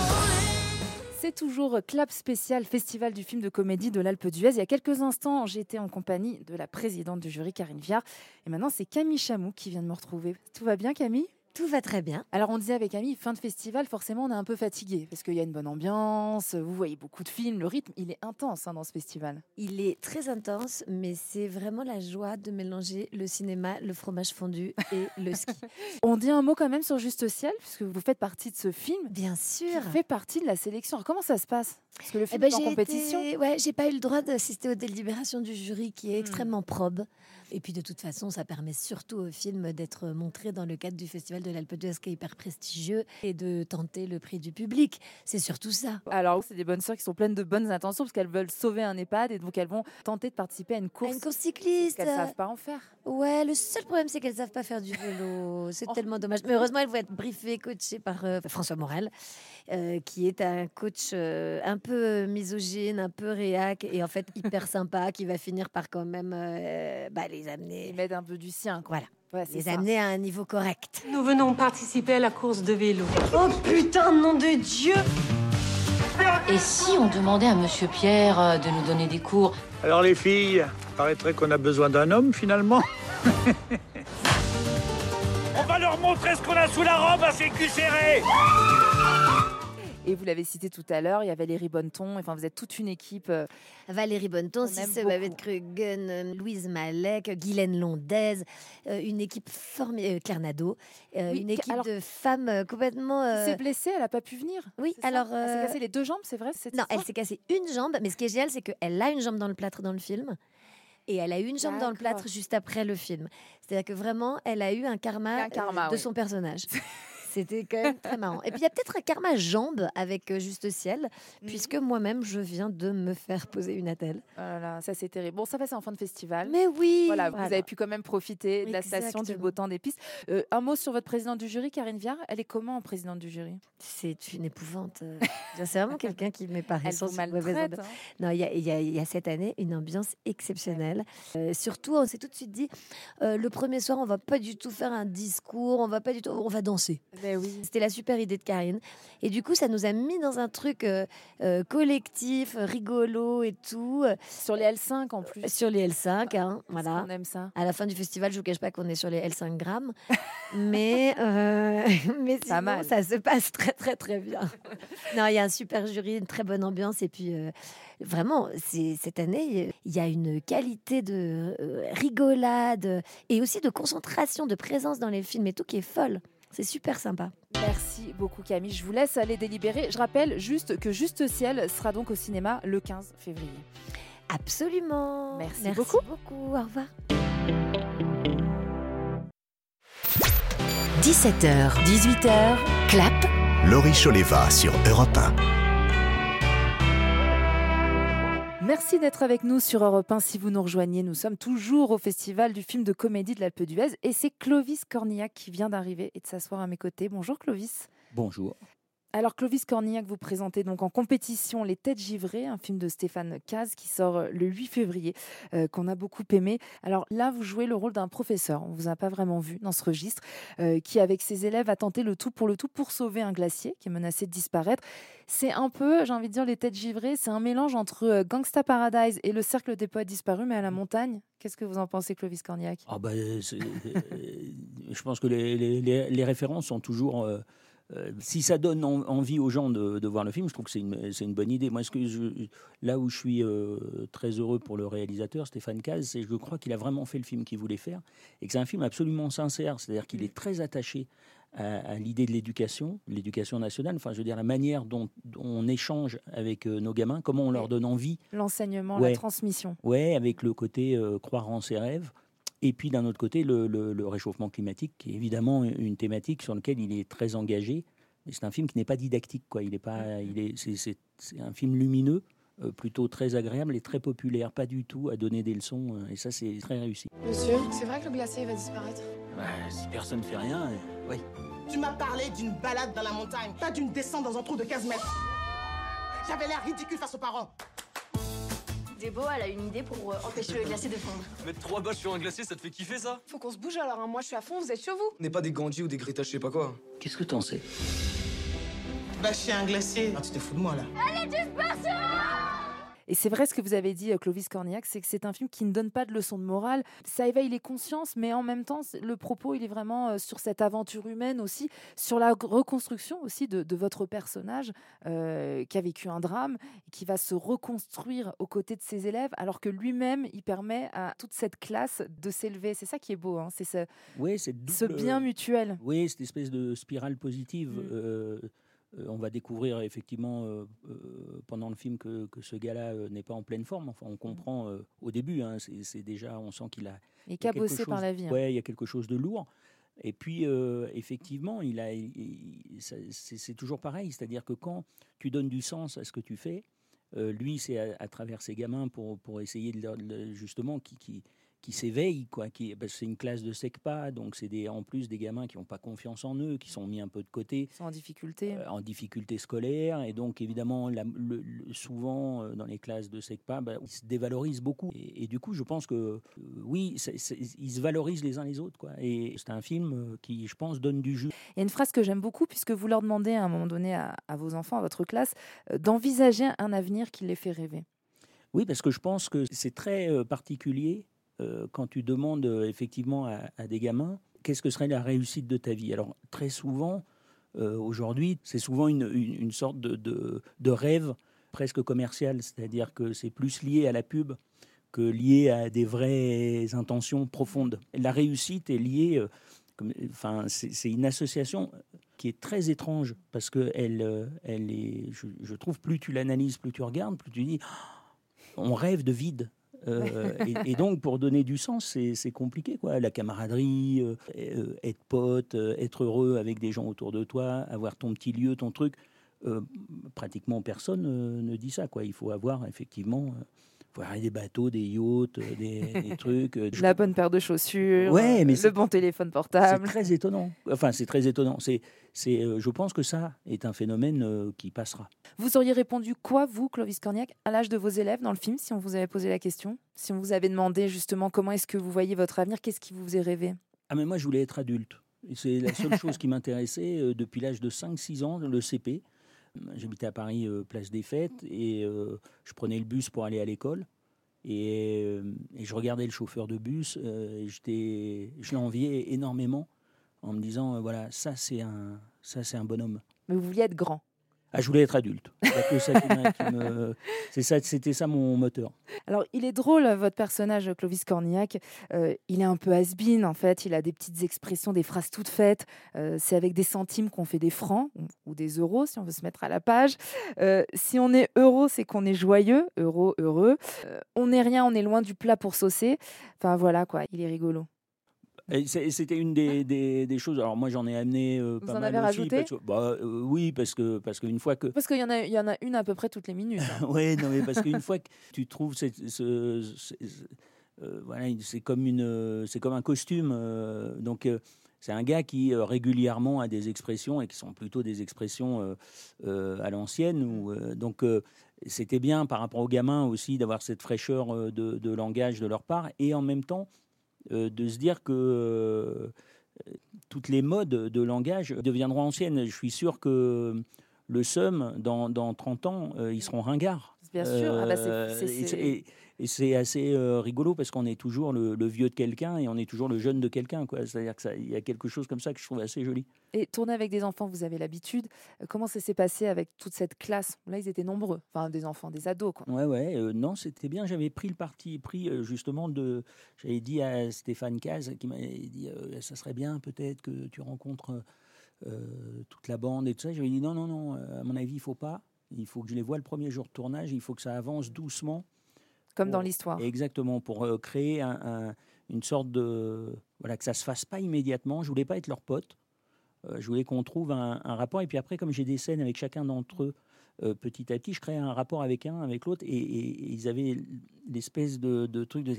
C'est toujours Clap spécial Festival du film de comédie de l'Alpe d'Huez. Il y a quelques instants, j'étais en compagnie de la présidente du jury, Karine Viard. Et maintenant, c'est Camille Chamou qui vient de me retrouver. Tout va bien, Camille? Tout va très bien. Alors, on disait avec Camille, fin de festival, forcément, on est un peu fatigué parce qu'il y a une bonne ambiance, vous voyez beaucoup de films, le rythme, il est intense hein, dans ce festival. Il est très intense, mais c'est vraiment la joie de mélanger le cinéma, le fromage fondu et le ski. On dit un mot quand même sur Juste Ciel, puisque vous faites partie de ce film. Bien sûr. Qui fait partie de la sélection. Alors, comment ça se passe? Parce que le Eh film ben, est en compétition. été- Ouais, j'ai pas eu le droit d'assister aux délibérations du jury qui Hmm. est extrêmement probe. Et puis de toute façon, ça permet surtout au film d'être montré dans le cadre du Festival de l'Alpe d'Huez qui est hyper prestigieux et de tenter le prix du public. C'est surtout ça. Alors, c'est des bonnes sœurs qui sont pleines de bonnes intentions parce qu'elles veulent sauver un EHPAD et donc elles vont tenter de participer à une course. une course cycliste. Qu'elles savent pas en faire. Ouais, le seul problème, c'est qu'elles savent pas faire du vélo. C'est tellement dommage. Mais heureusement, elles vont être briefées, coachées par euh, François Morel, euh, qui est un coach euh, un peu misogyne, un peu réac et en fait hyper sympa, qui va finir par quand même euh, bah, les amener. Ils mettent un peu du sien. Voilà. Ouais, les ça. amener à un niveau correct. Nous venons participer à la course de vélo. Oh putain, nom de Dieu Et si on demandait à Monsieur Pierre euh, de nous donner des cours? Alors les filles, paraîtrait qu'on a besoin d'un homme finalement. On va leur montrer ce qu'on a sous la robe à ses culs serrés Et vous l'avez cité tout à l'heure, il y a Valérie Bonneton. Enfin, vous êtes toute une équipe. euh, Valérie Bonneton, On aime Cissé Babette Kruggen, euh, Louise Malek, Guylaine Londez, euh, une équipe formidable, Claire Nadeau, Oui, une équipe alors- de femmes complètement. euh, s'est blessée, elle n'a pas pu venir. Oui, alors. Elle s'est euh, cassé les deux jambes, c'est vrai Non, elle s'est cassée une jambe, mais ce qui est génial, c'est qu'elle a une jambe dans le plâtre dans le film. Et elle a eu une jambe dans le plâtre juste après le film. C'est-à-dire que vraiment, elle a eu un karma, Un karma, de oui. son personnage. C'était quand même très marrant. Et puis il y a peut-être un karma jambe avec euh, Juste Ciel, Mhm. puisque moi-même, je viens de me faire poser une attelle. Oh là là, ça c'est terrible. Bon, ça c'est en fin de festival. Mais oui Voilà, Voilà. vous avez pu quand même profiter de la station du beau temps des pistes. Euh, un mot sur votre présidente du jury, Karine Viard. Elle est comment en présidente du jury? C'est une épouvante. euh, C'est vraiment quelqu'un qui Elle vous maltraite, hein. Non, il y, a- y y cette année une ambiance exceptionnelle. Euh, surtout, on s'est tout de suite dit, euh, le premier soir, on va pas du tout faire un discours, on va pas du tout, on va danser. Ben oui. C'était la super idée de Karine. Et du coup, ça nous a mis dans un truc euh, euh, collectif, rigolo et tout. Sur les L5 en plus. Sur les L5, hein, voilà. On aime ça. À la fin du festival, je vous cache pas qu'on est sur les L5 grammes, mais euh, mais sinon, mal. ça se passe très très très bien. non, il y a un super jury, une très bonne ambiance et puis euh, vraiment, cette année, il y a une qualité de euh, rigolade et aussi de concentration, de présence dans les films et tout qui est folle. C'est super sympa. Merci beaucoup Camille. Je vous laisse aller délibérer. Je rappelle juste que Juste Ciel sera donc au cinéma le 15 février. Absolument. Merci, Merci beaucoup. beaucoup. Au revoir. 17h, 18h, clap. Laurie Choleva sur Europe 1. Merci d'être avec nous sur Europe 1. Si vous nous rejoignez, nous sommes toujours au Festival du film de comédie de l'Alpe d'Huez et c'est Clovis Cornillac qui vient d'arriver et de s'asseoir à mes côtés. Bonjour Clovis. Bonjour. Alors Clovis Cornillac, vous présentez donc en compétition Les Têtes Givrées, un film de Stéphane Caz qui sort euh, le 8 février, euh, qu'on a beaucoup aimé. Alors là, vous jouez le rôle d'un professeur, on vous a pas vraiment vu dans ce registre, euh, qui avec ses élèves a tenté le tout pour le tout pour sauver un glacier qui est menacé de disparaître. C'est un peu, j'ai envie de dire, Les Têtes Givrées, c'est un mélange entre Gangsta Paradise et le Cercle des Poètes Disparus, mais à la montagne. Qu'est-ce que vous en pensez, Clovis Cornillac? Ah bah, je pense que les, les- les- les références sont toujours. euh, euh, si ça donne en- envie aux gens de, de voir le film, je trouve que c'est une, bonne idée. Moi, ce que je- là où je suis euh, très heureux pour le réalisateur, Stéphane Caz, c'est que je crois qu'il a vraiment fait le film qu'il voulait faire et que c'est un film absolument sincère. C'est-à-dire qu'il est très attaché à, à l'idée de l'éducation, l'éducation nationale. Enfin, je veux dire, la manière dont, dont on échange avec euh, nos gamins, comment on leur donne envie L'enseignement, Ouais. la transmission. Ouais, avec le côté croire en ses rêves. Et puis d'un autre côté, le, le- le réchauffement climatique, qui est évidemment une thématique sur laquelle il est très engagé. C'est un film qui n'est pas didactique, quoi. Il est pas, il est, c'est, c'est- c'est un film lumineux, euh, plutôt très agréable et très populaire, pas du tout à donner des leçons. euh, et ça, c'est très réussi. Monsieur, c'est vrai que le glacier va disparaître? Bah, si personne ne fait rien, euh, oui. Tu m'as parlé d'une balade dans la montagne, pas d'une descente dans un trou de 15 mètres. J'avais l'air ridicule face aux parents. Débo, elle a une idée pour euh, empêcher le glacier de fondre. Mettre trois bâches sur un glacier, ça te fait kiffer ça? Faut qu'on se bouge alors, hein. moi je suis à fond, vous êtes chez vous On n'est pas des Gandhi ou des Greta, je sais pas quoi. Qu'est-ce que t'en sais? Bâcher un glacier. Ah, tu te fous de moi là. Elle est dispersée Et c'est vrai ce que vous avez dit, euh, Clovis Cornillac, c'est que c'est un film qui ne donne pas de leçon de morale. Ça éveille les consciences, mais en même temps, le propos, il est vraiment euh, sur cette aventure humaine aussi, sur la reconstruction aussi de, de votre personnage euh, qui a vécu un drame et qui va se reconstruire aux côtés de ses élèves, alors que lui-même, il permet à toute cette classe de s'élever. C'est ça qui est beau, hein, c'est ce, Oui, c'est ce bien mutuel. Oui, cette espèce de spirale positive. euh, on va découvrir effectivement euh, euh, pendant le film que, que ce gars-là euh, n'est pas en pleine forme. Enfin, on comprend euh, au début. hein, c'est déjà, on sent qu'il a. Il est cabossé par la vie, hein. Ouais, il y a quelque chose de lourd. Et puis, euh, effectivement, il a, c'est toujours pareil. C'est-à-dire que quand tu donnes du sens à ce que tu fais, euh, lui, c'est à, à travers ses gamins pour, pour essayer de de- justement qui, qui, qui s'éveillent, quoi. Qui, parce que c'est une classe de SECPA, donc c'est des, en plus des gamins qui n'ont pas confiance en eux, qui sont mis un peu de côté. Ils sont en difficulté. Euh, en difficulté scolaire. Et donc, évidemment, la- le- le- souvent, euh, dans les classes de SECPA, bah, ils se dévalorisent beaucoup. Et, et du coup, je pense que, euh, oui, c'est- c'est- ils se valorisent les uns les autres. Quoi. Et c'est un film qui, je pense, donne du jus. Il y a une phrase que j'aime beaucoup, puisque vous leur demandez à un moment donné à, à vos enfants, à votre classe, d'envisager un avenir qui les fait rêver. Oui, parce que je pense que c'est très particulier euh, quand tu demandes euh, effectivement à, des gamins qu'est-ce que serait la réussite de ta vie? Alors, très souvent, euh, aujourd'hui, c'est souvent une, sorte de, rêve presque commercial, c'est-à-dire que c'est plus lié à la pub que lié à des vraies intentions profondes. La réussite est liée, enfin, c'est une association qui est très étrange parce que elle, elle est, je, je trouve, plus tu l'analyses, plus tu regardes, plus tu dis, on rêve de vide. Euh, et, donc, pour donner du sens, c'est compliqué. Quoi. La camaraderie, euh, euh, être pote, être heureux avec des gens autour de toi, avoir ton petit lieu, ton truc. Pratiquement personne ne dit ça. Quoi. Il faut avoir effectivement faut des bateaux, des yachts, euh, des, des trucs. euh, La bonne paire de chaussures, Ouais, euh, mais le c'est- bon téléphone c'est portable. très étonnant. Enfin, c'est très étonnant. C'est, c'est, euh, je pense que ça est un phénomène euh, qui passera. Vous auriez répondu quoi, vous, Clovis Cornillac, à l'âge de vos élèves dans le film, si on vous avait posé la question? Si on vous avait demandé justement comment est-ce que vous voyez votre avenir, qu'est-ce qui vous faisait rêver Ah, mais moi, je voulais être adulte. C'est la seule chose qui m'intéressait depuis l'âge de 5-6 ans, le CP. J'habitais à Paris, euh, place des Fêtes, et euh, je prenais le bus pour aller à l'école. Et, euh, je regardais le chauffeur de bus, et je l'enviais énormément en me disant, voilà, ça c'est un, ça un bonhomme. Mais vous vouliez être grand. Ah, je voulais être adulte. C'est ça, c'était ça mon moteur. Alors, il est drôle, votre personnage, Clovis Cornillac. Euh, il est un peu has-been, en fait. Il a des petites expressions, des phrases toutes faites. Euh, c'est avec des centimes qu'on fait des francs ou, des euros, si on veut se mettre à la page. Euh, si on est euro, c'est qu'on est joyeux. Heureux. Euh, on n'est rien, on est loin du plat pour saucer. Enfin, voilà, quoi. Il est rigolo. C'était une des, des- des choses. Alors moi, j'en ai amené euh, Vous pas en mal avez aussi, rajouté parce que- bah, euh, Oui, parce que parce qu'une fois que Parce qu'il y, en a- il y en a une à peu près toutes les minutes. hein. oui, non, mais parce qu'une fois que tu trouves cette- ce, ce- ce- euh, voilà, c'est comme une, c'est comme un costume. euh, donc, c'est un gars qui euh, régulièrement a des expressions et qui sont plutôt des expressions euh, euh, à l'ancienne. Ou, donc c'était bien par rapport aux gamins aussi d'avoir cette fraîcheur de, de, langage de leur part et en même temps de se dire que toutes les modes de langage deviendront anciennes. Je suis sûr que le SEUM, dans, dans 30 ans, ils seront ringards. Bien sûr. Ah bah, et, et c'est assez euh, rigolo parce qu'on est toujours le, vieux de quelqu'un et on est toujours le jeune de quelqu'un. C'est-à-dire qu'il y a quelque chose comme ça que je trouve assez joli. Et tourner avec des enfants, vous avez l'habitude. Euh, comment ça s'est passé avec toute cette classe? Là, ils étaient nombreux. Enfin, des enfants, des ados. Quoi. Ouais, ouais. Euh, non, c'était bien. J'avais pris le parti pris justement de. J'avais dit à Stéphane Caz qui m'avait dit ça serait bien peut-être que tu rencontres toute la bande et tout ça. J'avais dit non, non, non. à mon avis, il faut pas. Il faut que je les vois le premier jour de tournage. Il faut que ça avance doucement comme dans l'histoire. Exactement, pour euh, créer une sorte de... Voilà, que ça ne se fasse pas immédiatement. Je voulais pas être leur pote. Euh, je voulais qu'on trouve un, rapport. Et puis après, comme j'ai des scènes avec chacun d'entre eux, euh, petit à petit, je créais un rapport avec un, avec l'autre, et, ils avaient l'espèce de, de, truc de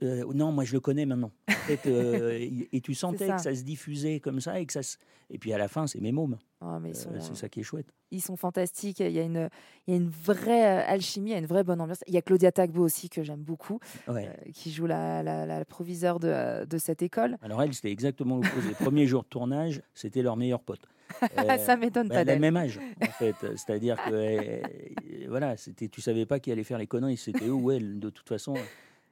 non, moi je le connais maintenant. et, tu sentais que ça se diffusait comme ça, et que ça et puis à la fin, c'est mes mômes. Oh, c'est ça qui est chouette ils sont fantastiques. Il y a une, il y a une vraie euh, alchimie, il y a une vraie bonne ambiance. Il y a Claudia Tagbo aussi, que j'aime beaucoup, euh, qui joue la, la, proviseure de, euh, de, cette école. Alors, elle, c'était exactement l'opposé. Les premiers jours de tournage, c'était leur meilleur pote. ça m'étonne bah, pas. Elle même âge, en fait. C'est-à-dire que, voilà, c'était, tu savais pas qui allait faire les conneries. C'était eux ou elle. De toute façon,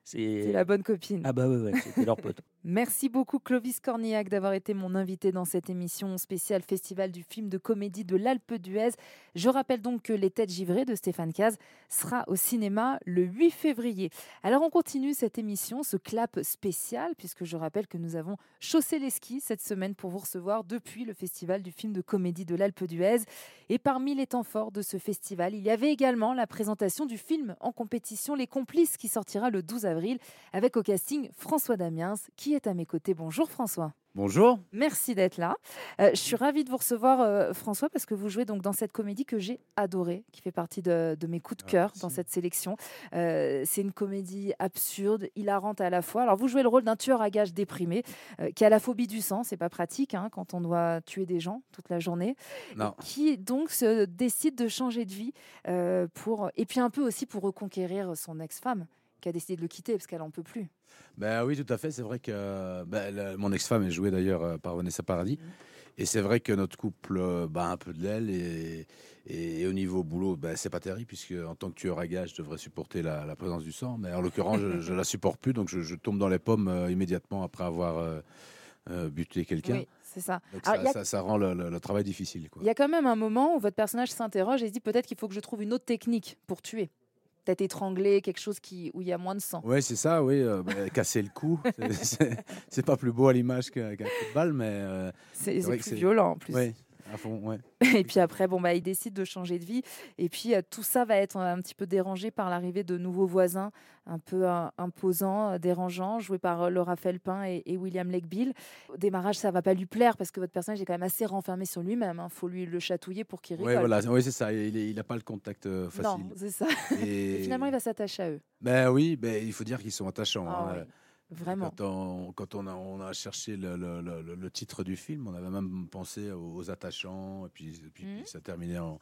c'est la bonne copine. Ah bah ouais, c'était leur pote. Merci beaucoup Clovis Cornillac d'avoir été mon invité dans cette émission spéciale Festival du film de comédie de l'Alpe d'Huez. Je rappelle donc que Les Têtes givrées de Stéphane Caz sera au cinéma le 8 février. Alors on continue cette émission, ce clap spécial, puisque je rappelle que nous avons chaussé les skis cette semaine pour vous recevoir depuis le Festival du film de comédie de l'Alpe d'Huez. Et parmi les temps forts de ce festival, il y avait également la présentation du film en compétition Les Complices qui sortira le 12 avril avec au casting François Damiens qui est à mes côtés. Bonjour François. Bonjour. Merci d'être là. Euh, je suis ravie de vous recevoir, euh, François, parce que vous jouez donc dans cette comédie que j'ai adorée, qui fait partie de, mes coups de ah, cœur dans cette sélection. Euh, c'est une comédie absurde, hilarante à la fois. Alors, vous jouez le rôle d'un tueur à gages déprimé qui a la phobie du sang. C'est pas pratique hein, quand on doit tuer des gens toute la journée. Non. Qui donc se décide de changer de vie pour et puis un peu aussi pour reconquérir son ex-femme qui a décidé de le quitter parce qu'elle en peut plus. Ben oui, tout à fait. C'est vrai que ben, mon ex-femme est jouée d'ailleurs euh, par Vanessa Paradis. Mmh. Et c'est vrai que notre couple euh, bat un peu de l'aile et, et, au niveau boulot, ben, c'est pas terrible puisque en tant que tueur à gage, je devrais supporter la, présence du sang. Mais en l'occurrence, je, ne la supporte plus, donc je, tombe dans les pommes euh, immédiatement après avoir buté quelqu'un. Oui, c'est ça. ça, ça, rend le, travail difficile. Il y a quand même un moment où votre personnage s'interroge et se dit peut-être qu'il faut que je trouve une autre technique pour tuer peut-être étranglé, quelque chose qui, où il y a moins de sang. Oui, c'est ça, oui. Euh, bah, casser le cou, c'est pas plus beau à l'image qu'un coup de balle, mais. Euh, c'est plus violent en plus. Oui, à fond, ouais. Et puis après, bon, bah, il décide de changer de vie. Et puis euh, tout ça va être un petit peu dérangé par l'arrivée de nouveaux voisins, un peu imposants, dérangeants, joués par Laura Felpin et, et William Legbill. Au démarrage, ça va pas lui plaire parce que votre personnage est quand même assez renfermé sur lui-même. Il hein. faut lui le chatouiller pour qu'il rigole. Ouais, voilà. Oui, c'est ça. Il n'a pas le contact facile. Non, c'est ça. Et... finalement, il va s'attacher à eux. Ben oui, ben, il faut dire qu'ils sont attachants. Ah hein. Vraiment. Quand on, quand on, a, on a cherché le, le, le, titre du film, on avait même pensé aux, attachants, et puis, puis, mmh. ça terminait en,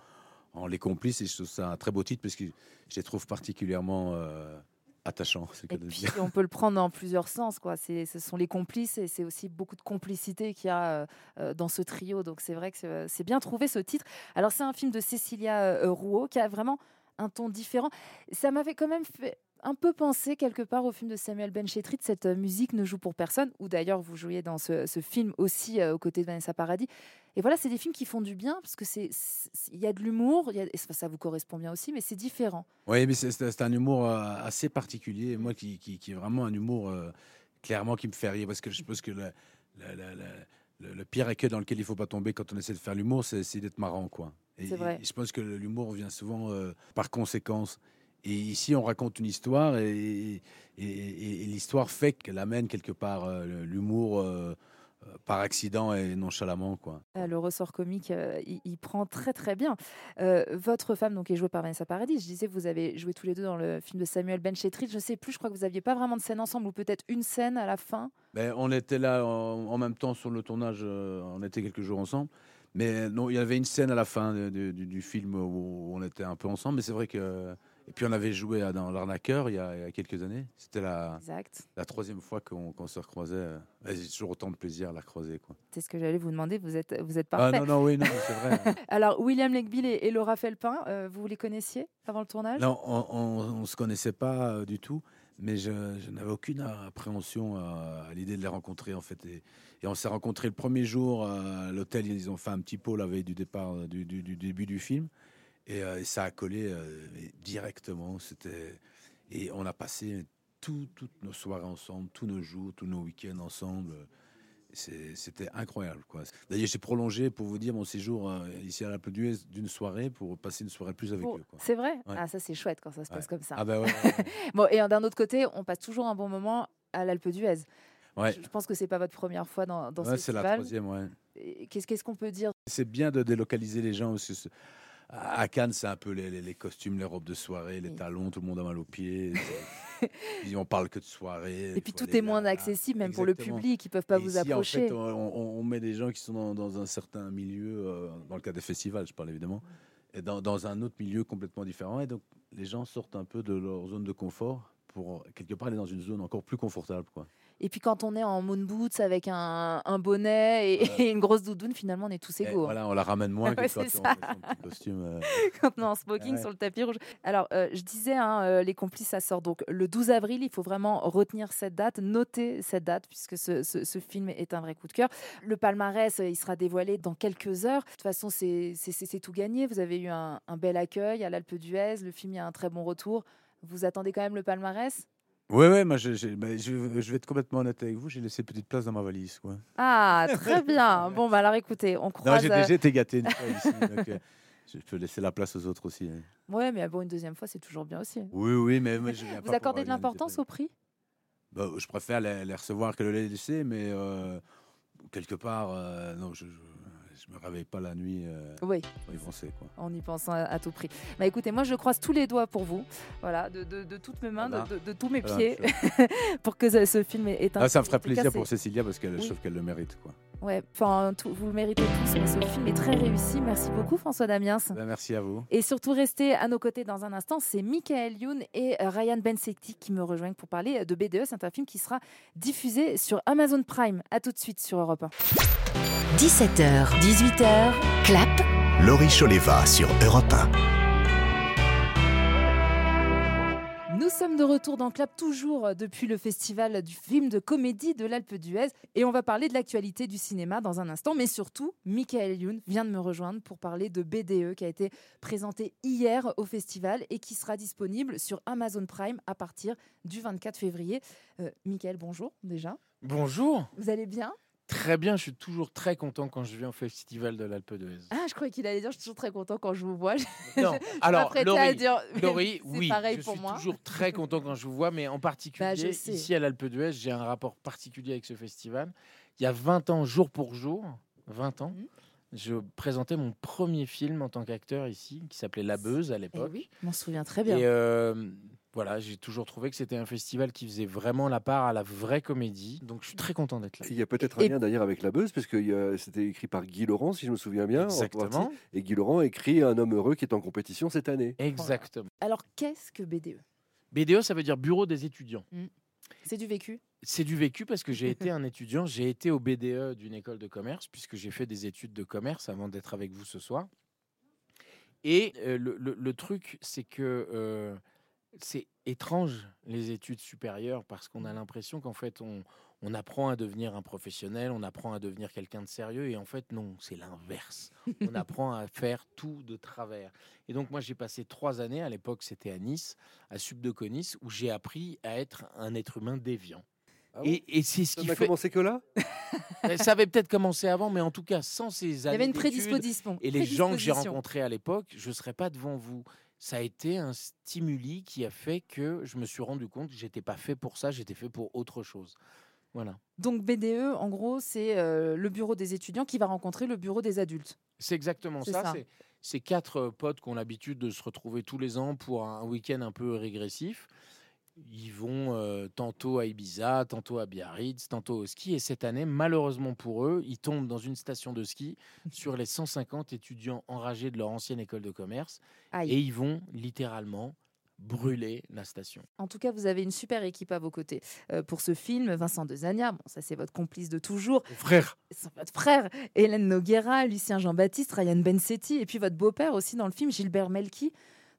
en, Les Complices, et je trouve ça un très beau titre parce que je les trouve particulièrement euh, attachants. Et puis, on peut le prendre dans plusieurs sens. Quoi. Ce sont les complices, et c'est aussi beaucoup de complicité qu'il y a euh, euh, dans ce trio. Donc c'est vrai que c'est bien trouvé ce titre. Alors c'est un film de Cécilia Rouault qui a vraiment un ton différent. Ça m'avait quand même fait un peu pensé quelque part au film de Samuel Benchetrit, cette euh, musique ne joue pour personne, ou d'ailleurs vous jouiez dans ce, film aussi euh, aux côtés de Vanessa Paradis. Et voilà, c'est des films qui font du bien parce que c'est il y a de l'humour, ça vous correspond bien aussi, mais c'est différent. Oui, mais c'est un humour euh, assez particulier, moi qui, qui, est vraiment un humour clairement qui me fait rire parce que je pense que le, le, pire écueil dans lequel il faut pas tomber quand on essaie de faire l'humour, c'est d'être marrant, quoi. Et, vrai. je pense que l'humour vient souvent par conséquence. Et ici, on raconte une histoire et, et, l'histoire fait qu'elle amène quelque part euh, l'humour euh, euh, par accident et nonchalamment. Quoi. Euh, Le ressort comique, euh, il, il prend très très bien. Votre femme, donc, est jouée par Vanessa Paradis. Je disais, vous avez joué tous les deux dans le film de Samuel Benchetrit. Je sais plus, je crois que vous aviez pas vraiment de scène ensemble, ou peut-être une scène à la fin. Ben, on était là en, en même temps sur le tournage, on était quelques jours ensemble. Mais non, il y avait une scène à la fin de- de- du, du film où on était un peu ensemble. Mais c'est vrai que. Et puis on avait joué à- dans L'Arnaqueur il, y a- il y a quelques années. C'était la, la troisième fois qu'on se recroisait. J'ai toujours autant de plaisir à la croiser. C'est ce que j'allais vous demander. Vous êtes, vous êtes Ah parfait. non, non, oui, non, c'est vrai. Alors, William Legbill et, et Laura Felpin, euh, vous les connaissiez avant le tournage? Non, on ne se connaissait pas euh, du tout, mais je, je n'avais aucune appréhension à, à l'idée de les rencontrer en fait. Et, et on s'est rencontrés le premier jour à l'hôtel. Ils ont fait un petit pot la veille du départ euh, du, du- du début du film, et, euh, et ça a collé euh, directement. C'était et on a passé tout- toutes nos soirées ensemble, tous nos jours, tous nos week-ends ensemble. C'était incroyable. quoi. D'ailleurs, j'ai prolongé, pour vous dire, mon séjour euh, ici à l'Alpe d'Huez d'une soirée pour passer une soirée plus avec Pour- eux. C'est vrai? Ouais. Ah, ça c'est chouette quand ça se passe Ouais. comme ça. Ah bah ouais, ouais, ouais. bon, et d'un autre côté, on passe toujours un bon moment à l'Alpe d'Huez. Ouais. Je pense que c'est pas votre première fois dans, dans ce Ouais, c'est la festival. troisième, ouais. Qu'est-ce qu'on peut dire? C'est bien de délocaliser les gens. Ce- à Cannes, c'est un peu les, les- les costumes, les robes de soirée, les talons, tout le monde a mal aux pieds. Puis on parle que de soirée. Et puis tout est moins accessible, même pour le public, ils peuvent pas Et vous ici, approcher. En fait, on, on- on met des gens qui sont dans, dans un certain milieu, euh, dans le cas des festivals, je parle évidemment, et dans, dans un autre milieu complètement différent. Et donc, les gens sortent un peu de leur zone de confort pour quelque part aller dans une zone encore plus confortable. Quoi. Et puis quand on est en moon boots avec un, un bonnet et, et une grosse doudoune, finalement on est tous égaux. hein. voilà, on la ramène moins que Ouais, quand on son costume. euh, quand on est en smoking Ouais. sur le tapis rouge. Alors, euh, je disais, hein, euh, les complices, ça sort donc le 12 avril. Il faut vraiment retenir cette date, noter cette date, puisque ce, ce- ce film est un vrai coup de cœur. Le palmarès, euh, il sera dévoilé dans quelques heures. De toute façon, c'est tout gagné. Vous avez eu un, un bel accueil à l'Alpe d'Huez. Le film, il y a un très bon retour. Vous attendez quand même le palmarès? Ouais, ouais, moi je, je- bah, je- je vais être complètement honnête avec vous, j'ai laissé une petite place dans ma valise. Quoi. Ah, très bien. Bon, bah alors écoutez, on Non, croise. j'ai euh, déjà été gâté une fois ici, donc euh, je peux laisser la place aux autres aussi. hein. Ouais, mais bon, une deuxième fois, c'est toujours bien aussi. Oui, oui, mais moi je viens Vous pas pour accordez de organiser l'importance au prix? Bah, je préfère les, les recevoir que de les laisser, mais euh, quelque part, euh, non, je, je, je me réveille pas la nuit euh, Oui. pour y penser. Quoi. en y pensant à, à tout prix. Bah écoutez, moi je croise tous les doigts pour vous, voilà, de, de- de toutes mes mains, de, Voilà. de- de tous mes Voilà, pieds, pour que ce, ce film ait un. Ah, ça me ferait en plaisir pour Cécilia parce qu'elle Oui. je trouve qu'elle le mérite. Quoi. Ouais, enfin, vous le méritez tous, mais ce film est très réussi. Merci beaucoup, François Damiens. Ben, merci à vous. Et surtout, restez à nos côtés dans un instant. C'est Michael Youn et Ryan Bensetti qui me rejoignent pour parler de BDE. C'est un film qui sera diffusé sur Amazon Prime. À tout de suite sur Europe 1. 17h, 18h, clap. Laurie Choleva sur Europe 1. Nous sommes de retour dans Clap, toujours euh, depuis le festival du film de comédie de l'Alpe d'Huez. Et on va parler de l'actualité du cinéma dans un instant. Mais surtout, Michael Youn vient de me rejoindre pour parler de BDE qui a été présenté hier au festival et qui sera disponible sur Amazon Prime à partir du 24 février. Euh, Michael, bonjour déjà. Bonjour. Vous allez bien? Très bien, je suis toujours très content quand je viens au festival de l'Alpe d'Huez. Ah, je croyais qu'il allait dire je suis toujours très content quand je vous vois. Non, je alors Laurie, à dire, Laurie, oui, pareil je pour suis moi. toujours très content quand je vous vois, mais en particulier Bah, ici à l'Alpe d'Huez, j'ai un rapport particulier avec ce festival. Il y a 20 ans, jour pour jour, 20 ans, Mhm. je présentais mon premier film en tant qu'acteur ici, qui s'appelait La Beuse à l'époque. Eh oui, je m'en souviens très bien. Et euh, voilà, j'ai toujours trouvé que c'était un festival qui faisait vraiment la part à la vraie comédie. Donc je suis très content d'être là. Il y a peut-être un lien d'ailleurs avec La Beuse, parce que c'était écrit par Guy Laurent, si je me souviens bien. en Exactement. Et Guy Laurent écrit Un homme heureux qui est en compétition cette année. Exactement. Alors, qu'est-ce que BDE BDE, ça veut dire Bureau des étudiants. C'est du vécu? C'est du vécu parce que j'ai été un étudiant. J'ai été au BDE d'une école de commerce, puisque j'ai fait des études de commerce avant d'être avec vous ce soir. Et euh, le, le- le truc, c'est que euh, c'est étrange, les études supérieures, parce qu'on a l'impression qu'en fait, on, on apprend à devenir un professionnel, on apprend à devenir quelqu'un de sérieux, et en fait, non, c'est l'inverse. On apprend à faire tout de travers. Et donc, moi, j'ai passé trois années, à l'époque, c'était à Nice, à Subdeconis, où j'ai appris à être un être humain déviant. Ah et, et c'est ce Ça qui n'a fait. commencé que là? Ça avait peut-être commencé avant, mais en tout cas, sans ces années avait une prédisposition- Et les gens que j'ai rencontrés à l'époque, je ne serais pas devant vous. Ça a été un stimuli qui a fait que je me suis rendu compte que j'étais pas fait pour ça, j'étais fait pour autre chose. Voilà. Donc BDE, en gros, c'est euh, le bureau des étudiants qui va rencontrer le bureau des adultes. C'est exactement ça. ça. C'est- C'est quatre euh, potes qui ont l'habitude de se retrouver tous les ans pour un week-end un peu régressif. Ils vont euh, tantôt à Ibiza, tantôt à Biarritz, tantôt au ski. Et cette année, malheureusement pour eux, ils tombent dans une station de ski sur les 150 étudiants enragés de leur ancienne école de commerce. Aïe. Et ils vont littéralement brûler la station. En tout cas, vous avez une super équipe à vos côtés euh, pour ce film. Vincent Dezania, bon, ça c'est votre complice de toujours. Frère. C'est votre frère. Hélène Noguera, Lucien Jean-Baptiste, Ryan Bensetti, et puis votre beau-père aussi dans le film, Gilbert Melki.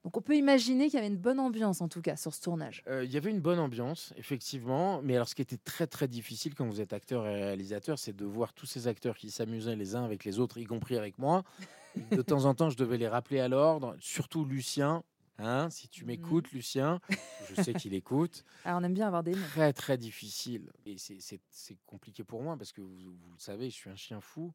Donc on peut imaginer qu'il y avait une bonne ambiance en tout cas sur ce tournage. Euh, Il y avait une bonne ambiance, effectivement. Mais alors, ce qui était très, très difficile quand vous êtes acteur et réalisateur, c'est de voir tous ces acteurs qui s'amusaient les uns avec les autres, y compris avec moi. De temps en temps, je devais les rappeler à l'ordre, surtout Lucien. Hein, si tu m'écoutes, Lucien, je sais qu'il écoute. Alors on aime bien avoir des noms. Très, très difficile. Et c'est- compliqué pour moi parce que vous, vous le savez, je suis un chien fou.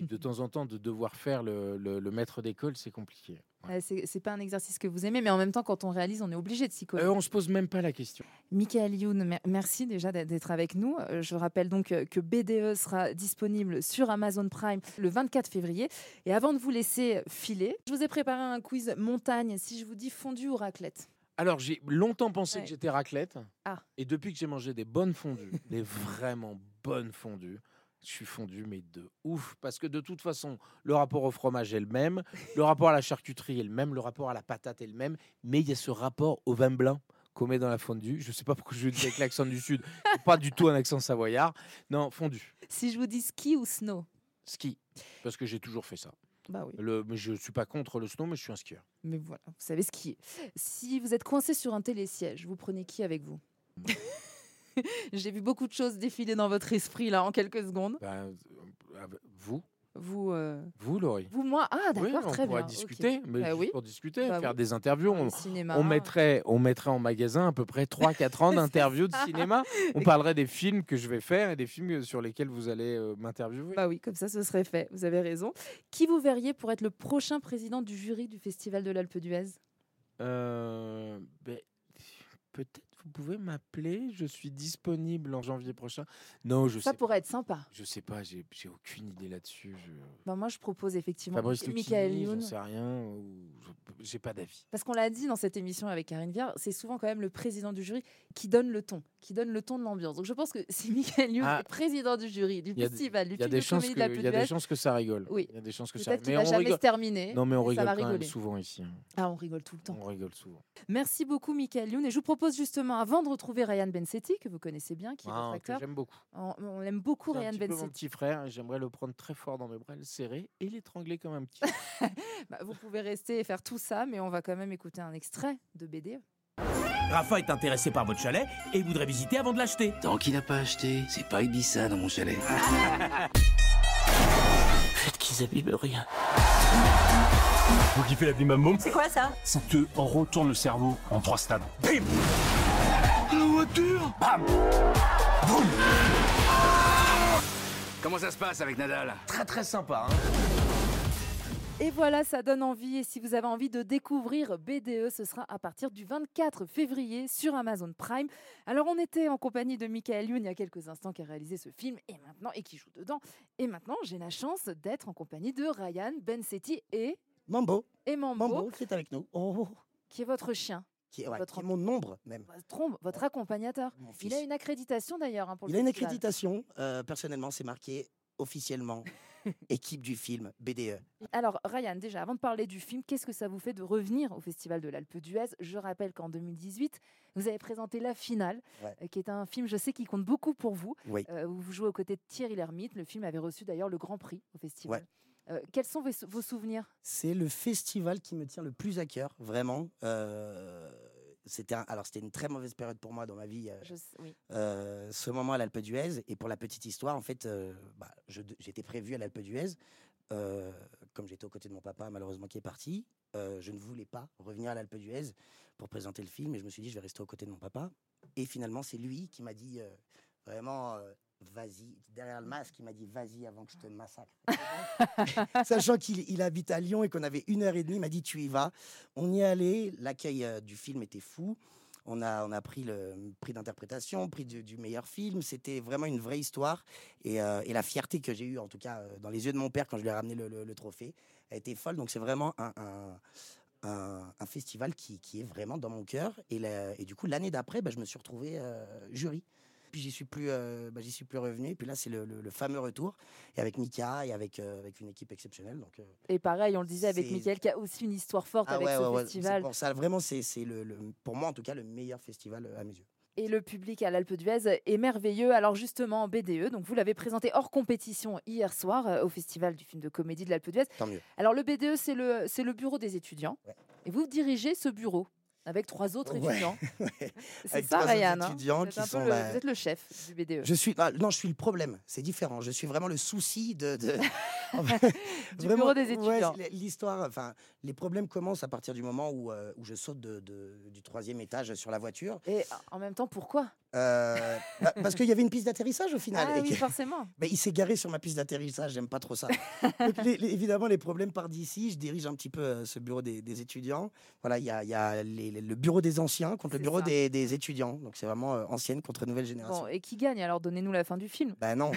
Et de temps en temps, de devoir faire le, le- le maître d'école, c'est compliqué. Euh, c'est pas un exercice que vous aimez, mais en même temps, quand on réalise, on est obligé de s'y coller. Euh, on se pose même pas la question. Michael Youn, mer- merci déjà d'être- avec nous. Euh, Je rappelle donc euh, que BDE sera disponible sur Amazon Prime le 24 février. Et avant de vous laisser filer, je vous ai préparé un quiz montagne. Si je vous dis fondue ou raclette? Alors, j'ai longtemps pensé Ouais. que j'étais raclette. Ah. Et depuis que j'ai mangé des bonnes fondues, des vraiment bonnes fondues, je suis fondu, mais de ouf. Parce que de toute façon, le rapport au fromage est le même, le rapport à la charcuterie est le même, le rapport à la patate est le même, mais il y a ce rapport au vin blanc qu'on met dans la fondue. Je sais pas pourquoi je le dis avec l'accent du Sud, pas du tout un accent savoyard. Non, fondu, Si je vous dis ski ou snow? Ski, parce que j'ai toujours fait ça. Bah oui. Le, mais je suis pas contre le snow, mais je suis un skieur. Mais voilà, vous savez skier. Si vous êtes coincé sur un télésiège, vous prenez qui avec vous? J'ai vu beaucoup de choses défiler dans votre esprit là en quelques secondes. Ben, euh, vous Vous, euh, Vous, Laurie vous, moi, ah Oui, d'accord, on très bien. discuter, ok. mais Bah juste oui. pour discuter, Bah faire oui. des interviews. On, cinéma. on mettrait, on mettrait en magasin à peu près 3-4 ans d'interviews de cinéma. On parlerait des films que je vais faire et des films sur lesquels vous allez euh, m'interviewer. Bah oui, comme ça, ce serait fait. Vous avez raison. Qui vous verriez pour être le prochain président du jury du Festival de l'Alpe d'Huez? Euh, ben, Peut-être vous pouvez m'appeler. Je suis disponible en janvier prochain. Non, je Ça sais. pourrait être sympa. Je sais pas. J'ai aucune idée là-dessus. Je... Bah, moi, je propose effectivement Fabrice Michael Youn. sais rien. J'ai pas d'avis. Parce qu'on l'a dit dans cette émission avec Karine Viard, c'est souvent quand même le président du jury qui donne le ton, qui donne le ton de l'ambiance. Donc je pense que si Michael Youn Ah. est président du jury du festival, du il y a film des de chances comédie que- de l'Alpe il y a des d'Huez, chances que ça rigole. Oui. Il y a des chances que ça- mais va on jamais rigole- se terminer. Non, mais on rigole quand même souvent ici. hein. Ah, on rigole tout le temps. On rigole souvent. Merci beaucoup, Michael Youn. Et je vous propose justement, avant de retrouver Ryan Bensetti, que vous connaissez bien, qui est Ah, votre que acteur. j'aime beaucoup. On, on aime beaucoup un Ryan petit peu mon Bensetti. petit frère et j'aimerais le prendre très fort dans mes bras, le serrer et l'étrangler comme un petit. Bah, vous pouvez rester et faire tout ça, mais on va quand même écouter un extrait de. BDE. Rafa est intéressé par votre chalet et voudrait visiter avant de l'acheter. Tant qu'il n'a pas acheté, c'est pas Ibiza dans mon chalet. Faites qu'ils abîment rien. Vous kiffez la bim bam boum C'est quoi ça? Ça te retourne le cerveau en trois stades. Bim La voiture Bam Boum Comment ça se passe avec Nadal Très très sympa. Hein Et voilà, ça donne envie. Et si vous avez envie de découvrir BDE, ce sera à partir du 24 février sur Amazon Prime. Alors, on était en compagnie de Michael Youn il y a quelques instants qui a réalisé ce film et maintenant et qui joue dedans. Et maintenant, j'ai la chance d'être en compagnie de Ryan Bensetti et Mambo. et Mambo, Mambo qui est avec nous. Oh, qui est votre chien. Qui est, ouais, Votre qui est mon nombre même. Trombe, votre accompagnateur. Il a une accréditation d'ailleurs hein, pour le Il a une accréditation. euh, personnellement, c'est marqué officiellement équipe du film. BDE. Alors, Ryan, déjà, avant de parler du film, qu'est-ce que ça vous fait de revenir au Festival de l'Alpe d'Huez? Je rappelle qu'en 2018, vous avez présenté La Finale, Ouais. euh, qui est un film, je sais, qui compte beaucoup pour vous. Oui. Euh, vous jouez aux côtés de Thierry Lhermitte. Le film avait reçu d'ailleurs le Grand Prix au festival. Ouais. Euh, quels sont vos, vos souvenirs? C'est le festival qui me tient le plus à cœur, vraiment. Euh, c'était un- alors c'était une très mauvaise période pour moi dans ma vie. euh, Je sais- oui. ce moment à l'Alpe d'Huez. Et pour la petite histoire, en fait, bah, je j'étais prévu à l'Alpe d'Huez. Comme j'étais aux côtés de mon papa, malheureusement, qui est parti, euh, je ne voulais pas revenir à l'Alpe d'Huez pour présenter le film. Et je me suis dit, je vais rester aux côtés de mon papa. Et finalement, c'est lui qui m'a dit euh, vraiment, euh, vas-y, derrière le masque, il m'a dit, vas-y avant que je te massacre. Sachant qu'il il habite à Lyon et qu'on avait une heure et demie, il m'a dit, tu y vas. On y est allé, l'accueil euh, du film était fou. On a, on a pris le prix d'interprétation, prix du, du meilleur film. C'était vraiment une vraie histoire. Et, euh, et la fierté que j'ai eue, en tout cas, euh, dans les yeux de mon père quand je lui ai ramené le, le- le trophée, a été folle. Donc c'est vraiment un, un, un- un festival qui, qui est vraiment dans mon cœur. Et, la- et du coup, l'année d'après, bah, je me suis retrouvé euh, jury. Puis j'y suis plus, euh, bah, j'y suis plus revenu. Et puis là, c'est le, le- le fameux retour. Et avec Mika et avec, euh, avec une équipe exceptionnelle. Donc, euh, Et pareil, on le disait avec Mickaël, qui a aussi une histoire forte ah avec ouais, ce ouais, festival. pour ça, vraiment, c'est le, le- pour moi en tout cas le meilleur festival euh, à mes yeux. Et le public à l'Alpe d'Huez est merveilleux. Alors justement, BDE, donc vous l'avez présenté hors compétition hier soir euh, au Festival du film de comédie de l'Alpe d'Huez. Tant mieux. Alors le BDE, c'est le, c'est le bureau des étudiants. Et vous dirigez ce bureau avec trois autres Ouais, étudiants. ouais. C'est ça, Ryan. hein qui un peu sont, le, bah, vous êtes le chef du BDE. Je suis ah, non, je suis le problème. C'est différent. Je suis vraiment le souci de, de- Du bureau des étudiants. l'histoire. Enfin, les problèmes commencent à partir du moment où, euh, où je saute de- de- du troisième étage sur la voiture. Et en même temps, pourquoi? Euh, bah, parce qu'il y avait une piste d'atterrissage au final. Ah et oui, que- forcément. Mais il s'est garé sur ma piste d'atterrissage, j'aime pas trop ça. Donc, les- les- évidemment, les problèmes partent d'ici. Je dirige un petit peu euh, ce bureau des, des étudiants. Voilà, il y a, il y a les- les- le bureau des anciens contre le bureau des, des étudiants. Donc c'est vraiment euh, ancienne contre nouvelle génération. Bon, et qui gagne Alors donnez-nous la fin du film. Ben non,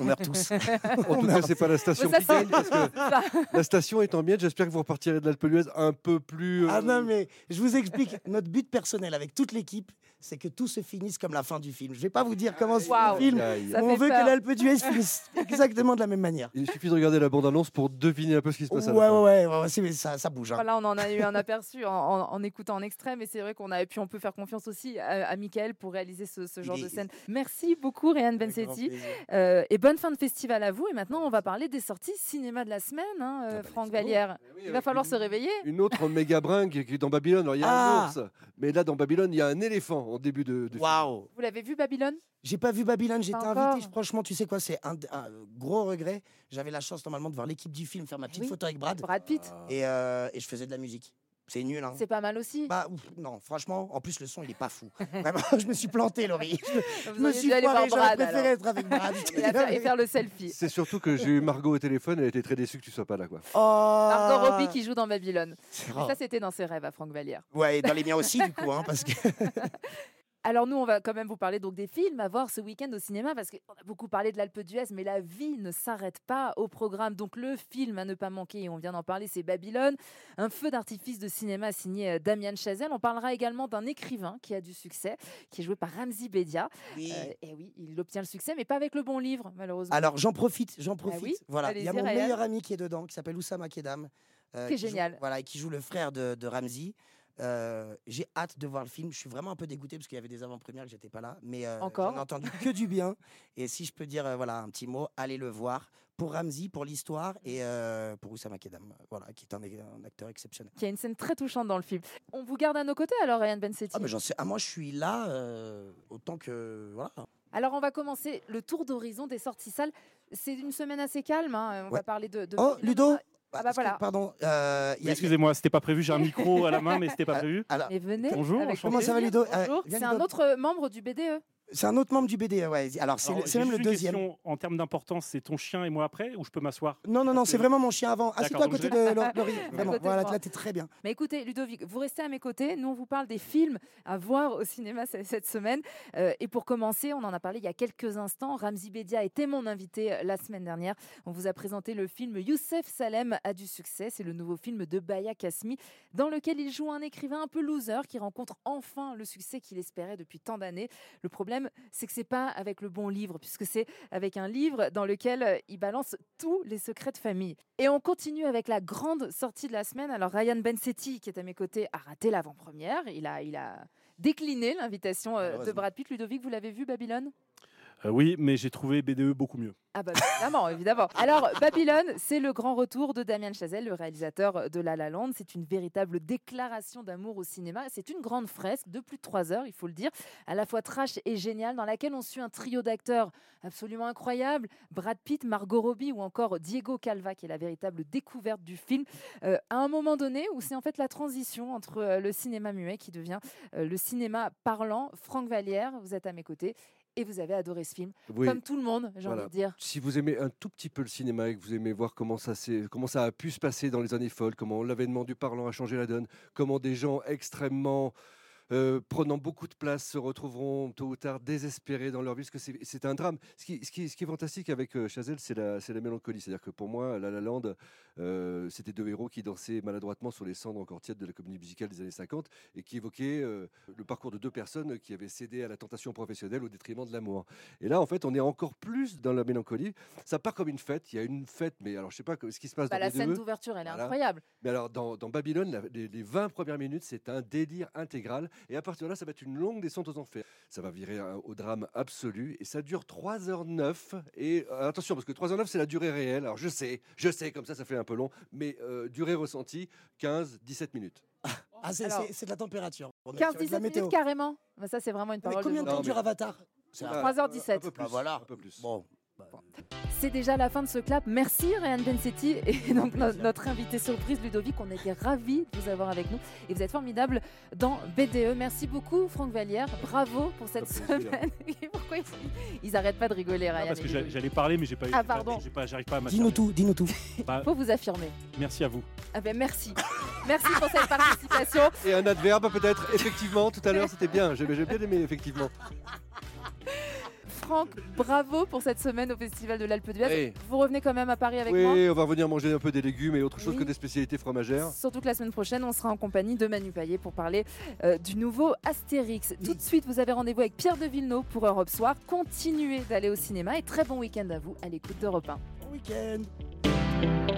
on meurt tous. En tout cas, c'est pas la station qui gagne, parce que la station étant mienne, j'espère que vous repartirez de l'Alpe un peu plus. euh, Ah non, mais je vous explique. Notre but personnel avec toute l'équipe, c'est que tout se finisse comme la fin du film. Je vais pas vous dire comment se finit Waouh, le film. ça On veut peur. que l'Alpe d'Huez finisse exactement de la même manière. Il suffit de regarder la bande-annonce pour deviner un peu ce qui se Ouais, passe à ouais, la fin. ouais, ouais, ouais, ça, ça bouge. hein. Voilà, on en a eu un aperçu en, en- en écoutant en extrait, mais c'est vrai qu'on a et puis on peut faire confiance aussi à, à Michael pour réaliser ce, ce genre de scène. Merci beaucoup, grand Bensetti. Euh, et bonne fin de festival à vous. Et maintenant, on va parler des sorties cinéma de la semaine, hein, euh, Ah bah, Franck. Vallière. Eh oui, Il va falloir une- se réveiller. Une autre méga bringue qui est dans Babylone. Alors, il y a Ah. un ours, mais là, dans Babylone, il y a un éléphant en début de. de. Waouh! Vous l'avez vu, Babylone? J'ai pas vu Babylone, j'étais invité. Franchement, tu sais quoi, c'est un, un gros regret. J'avais la chance normalement de voir l'équipe du film faire ma petite oui. photo avec Brad. Brad Pitt. Et, euh, et je faisais de la musique. C'est nul, hein. C'est pas mal aussi. Bah, ouf, non, franchement, en plus, le son, il est pas fou. Vraiment, je me suis planté, Laurie. Je, Vous me suis voir j'aurais préféré alors. être avec Brad. et, faire, et faire le selfie. C'est surtout que j'ai eu Margot au téléphone, elle était très déçue que tu sois pas là. Quoi. Oh Margot Robbie qui joue dans Babylone. Ça, c'était dans ses rêves à Franck Vallière. Ouais, et dans les miens aussi, du coup, hein, parce que. Alors nous, on va quand même vous parler donc des films à voir ce week-end au cinéma parce qu'on a beaucoup parlé de l'Alpe d'Huez, mais la vie ne s'arrête pas au programme. Donc le film à ne pas manquer, et on vient d'en parler, c'est Babylone, un feu d'artifice de cinéma signé euh, Damian Chazelle. On parlera également d'un écrivain qui a du succès, qui est joué par Ramzi Bedia. Oui. Euh, et oui, il obtient le succès, mais pas avec le bon livre, malheureusement. Alors, j'en profite, j'en profite. Ah oui voilà, il y a mon Ryan. meilleur ami qui est dedans, qui s'appelle Oussama Kedam. euh, Qui est génial. voilà, et qui joue le frère de, de Ramzi. Euh, j'ai hâte de voir le film. Je suis vraiment un peu dégoûté parce qu'il y avait des avant-premières que j'étais pas là, mais euh, Encore j'en ai entendu que du bien. Et si je peux dire euh, voilà un petit mot, allez le voir pour Ramzi, pour l'histoire et euh, pour Oussama Kedam, voilà, qui est un, un acteur exceptionnel. Qui a une scène très touchante dans le film. On vous garde à nos côtés alors, Ryan Bensetti Ah, mais j'en sais, ah, moi je suis là autant que voilà. Alors, on va commencer le tour d'horizon des sorties salles. C'est une semaine assez calme. hein. On va parler de. de Oh. Ludo Ah, bah que, voilà. Pardon. euh, Oui, a- Excusez-moi, c'était pas prévu. J'ai un micro à la main, mais c'était pas prévu. alors, Et venez. Bonjour. Comment ça va. Ludo? Euh, Bonjour. C'est un autre membre du BDE. C'est un autre membre du BD, ouais. Alors, c'est même juste le une deuxième. question en termes d'importance, c'est ton chien et moi après, ou je peux m'asseoir? Non, non, non, c'est vraiment mon chien avant. Assieds-toi à donc côté de Lau- Laurie. Vraiment, côté voilà, là, t'es très bien. Mais écoutez, Ludovic, vous restez à mes côtés. Nous, on vous parle des films à voir au cinéma ce- cette semaine. Euh, et pour commencer, on en a parlé il y a quelques instants. Ramzi Bedia était mon invité euh, la semaine dernière. On vous a présenté le film Youssef Salem a du succès. C'est le nouveau film de Baya Kasmi, dans lequel il joue un écrivain un peu loser qui rencontre enfin le succès qu'il espérait depuis tant d'années. Le problème, c'est que c'est pas avec le bon livre, puisque c'est avec un livre dans lequel euh, il balance tous les secrets de famille. Et on continue avec la grande sortie de la semaine. Alors Ryan Bensetti, qui est à mes côtés, a raté l'avant-première. Il a, il a décliné l'invitation euh, de. Brad Pitt. Ludovic, vous l'avez vu, Babylone? Euh, Oui, mais j'ai trouvé BDE beaucoup mieux. Ah bah évidemment, évidemment. Alors Babylone, c'est le grand retour de Damien Chazelle, le réalisateur de La La Land. C'est une véritable déclaration d'amour au cinéma. C'est une grande fresque de plus de trois heures, il faut le dire, à la fois trash et géniale, dans laquelle on suit un trio d'acteurs absolument incroyable. Brad Pitt, Margot Robbie ou encore Diego Calva, qui est la véritable découverte du film. euh, à un moment donné où c'est en fait la transition entre euh, le cinéma muet qui devient le cinéma parlant. Franck Vallière, vous êtes à mes côtés. Et vous avez adoré ce film, Oui. comme tout le monde, j'ai Voilà. envie de dire. Si vous aimez un tout petit peu le cinéma et que vous aimez voir comment ça, comment ça a pu se passer dans les années folles, comment l'avènement du parlant a changé la donne, comment des gens extrêmement euh, prenant beaucoup de place, se retrouveront tôt ou tard désespérés dans leur vie, parce que c'est- un drame. Ce qui, ce qui- ce qui est fantastique avec euh, Chazelle, c'est la, la mélancolie. C'est-à-dire que pour moi, La La Land, euh, c'était deux héros qui dansaient maladroitement sur les cendres encore tièdes de la comédie musicale des années 50 et qui évoquaient le parcours de deux personnes qui avaient cédé à la tentation professionnelle au détriment de l'amour. Et là, en fait, on est encore plus dans la mélancolie. Ça part comme une fête. Il y a une fête, mais alors je sais pas ce qui se passe Bah, dans la les scène d'ouverture, elle est Voilà. incroyable. Mais alors, dans, dans Babylone, la- les, les 20 premières minutes, c'est un délire intégral. Et à partir de là, ça va être une longue descente aux enfers. Ça va virer au drame absolu. Et ça dure 3h09. Et euh, attention, parce que 3h09, c'est la durée réelle. Alors, je sais, je sais, comme ça, ça fait un peu long. Mais euh, durée ressentie, 15-17 minutes. Ah, c'est Alors, c'est- de la température. On est sur de la 15-17 météo. minutes carrément. Bah, ça, c'est vraiment une Mais parole combien de temps dure mais- Avatar? C'est Voilà, 3h17. Un peu plus. Bah voilà. Un peu plus. Bon. C'est déjà la fin de ce clap. Merci Ryan Bensetti et donc no- notre invité surprise Ludovic. On était ravis de vous avoir avec nous et vous êtes formidable dans BDE. Merci beaucoup Franck Vallière. Bravo pour cette semaine. Pourquoi ils, ils arrêtent pas de rigoler Ah, Ryan parce que j'allais parler, mais j'ai pas eu. Ah, pardon. J'arrive pas à Dis-nous tout, dis-nous tout. Bah, Faut vous affirmer. merci à vous. Ah ben merci. Merci pour cette participation. Et un adverbe, peut-être. Effectivement, tout à l'heure, c'était bien. J'ai j'ai bien aimé, effectivement. Franck, bravo pour cette semaine au Festival de l'Alpe d'Huez. Oui. Vous revenez quand même à Paris avec moi? Oui, on va revenir manger un peu des légumes et autre chose Oui. que des spécialités fromagères. Surtout que la semaine prochaine, on sera en compagnie de Manu Payet pour parler euh, du nouveau Astérix. Tout de suite, vous avez rendez-vous avec Pierre de Villeneuve pour Europe Soir. Continuez d'aller au cinéma et très bon week-end à vous à l'écoute d'Europe 1. Bon week-end.